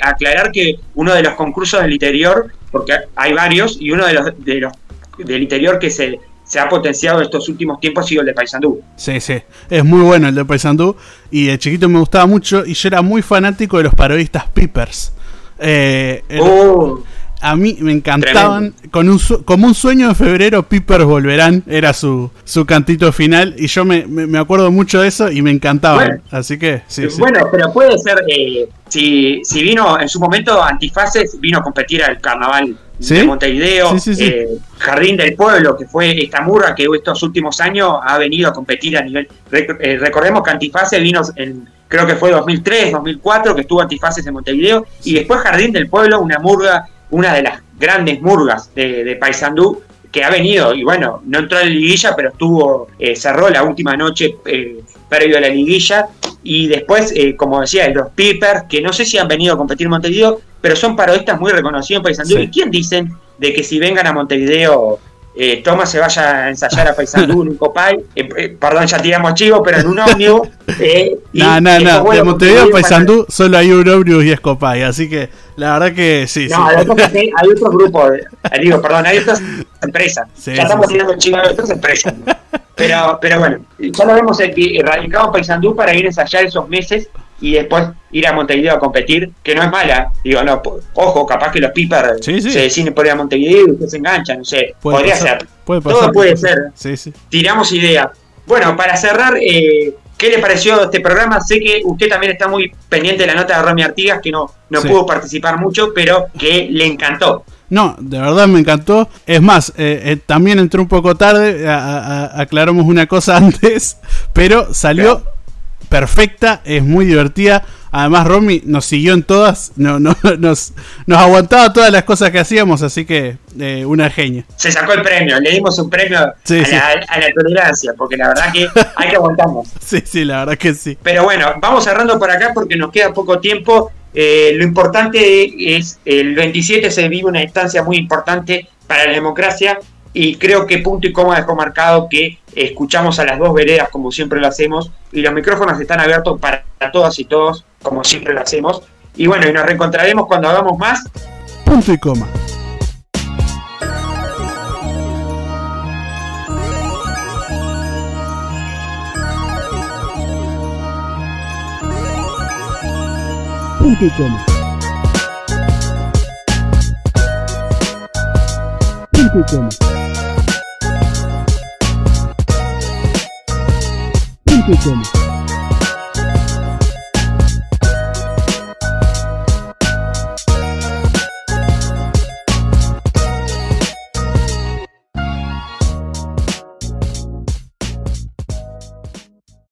aclarar que uno de los concursos del interior, porque hay varios, y uno de los, de los del interior que se, se ha potenciado en estos últimos tiempos ha sido el de Paysandú. Sí, sí. Es muy bueno el de Paysandú. Y de chiquito me gustaba mucho. Y yo era muy fanático de los parodistas Peepers. Eh, el- Uh, A mí me encantaban. Con un como un sueño en febrero, Peepers volverán. Era su, su cantito final. Y yo me, me- me acuerdo mucho de eso y me encantaban. Bueno. Así que, sí, sí. Bueno, pero puede ser, eh, si, si vino en su momento Antifaces, vino a competir al carnaval ¿Sí? de Montevideo, Sí, sí, sí. eh, Jardín del Pueblo, que fue esta murga que estos últimos años ha venido a competir a nivel... rec- eh, recordemos que Antifaces vino en, creo que fue 2003, 2004, que estuvo Antifaces en Montevideo, y después Jardín del Pueblo, una murga, una de las grandes murgas de, de Paysandú, que ha venido, y bueno, no entró en la liguilla, pero estuvo, eh, cerró la última noche eh, previo a la liguilla, y después, eh, como decía, los Pipers, que no sé si han venido a competir en Montevideo, pero son parodistas muy reconocidos en Paysandú. Sí. ¿Y quién dicen de que si vengan a Montevideo, eh, Thomas se vaya a ensayar a Paysandú en un copay? Eh, eh, perdón, ya tiramos chivo, pero en un ómnibus. Eh, No, no, no. De Montevideo a para- Paysandú solo hay Eurobrius y Escopay. Así que la verdad que sí, No, sí. lo que hay otros grupos, eh, digo, perdón, hay otras empresas. Sí, ya estamos sí, sí. tirando chivo de otras empresas. Pero, pero bueno, ya lo vemos aquí, radicado en Paysandú para ir a ensayar esos meses y después ir a Montevideo a competir, que no es mala. Digo, no, ojo, capaz que los Pipers Sí, sí. se deciden por ir a Montevideo y se engancha, no sé. Puede podría pasar, ser. puede Todo puede ser. Sí, sí. Tiramos ideas. Bueno, para cerrar, eh, ¿qué le pareció este programa? Sé que usted también está muy pendiente de la nota de Romy Artigas, que no, no Sí. pudo participar mucho, pero que le encantó. No, de verdad me encantó. Es más, eh, eh, también entré un poco tarde, a- a- a- aclaramos una cosa antes, pero salió perfecta, es muy divertida. Además, Romy nos siguió en todas, no, no, nos, nos aguantaba todas las cosas que hacíamos, así que eh, una genia. Se sacó el premio, le dimos un premio Sí, a, sí. La, a la tolerancia, porque la verdad que hay que aguantarnos. Sí, sí, la verdad que sí. Pero bueno, vamos cerrando por acá porque nos queda poco tiempo. Eh, lo importante es, el 27 se vive una instancia muy importante para la democracia y creo que punto y coma dejó marcado que escuchamos a las dos veredas como siempre lo hacemos y los micrófonos están abiertos para todas y todos como siempre lo hacemos. Y bueno, y nos reencontraremos cuando hagamos más. Punto y coma. Punto y coma. Punto y coma. 谢谢你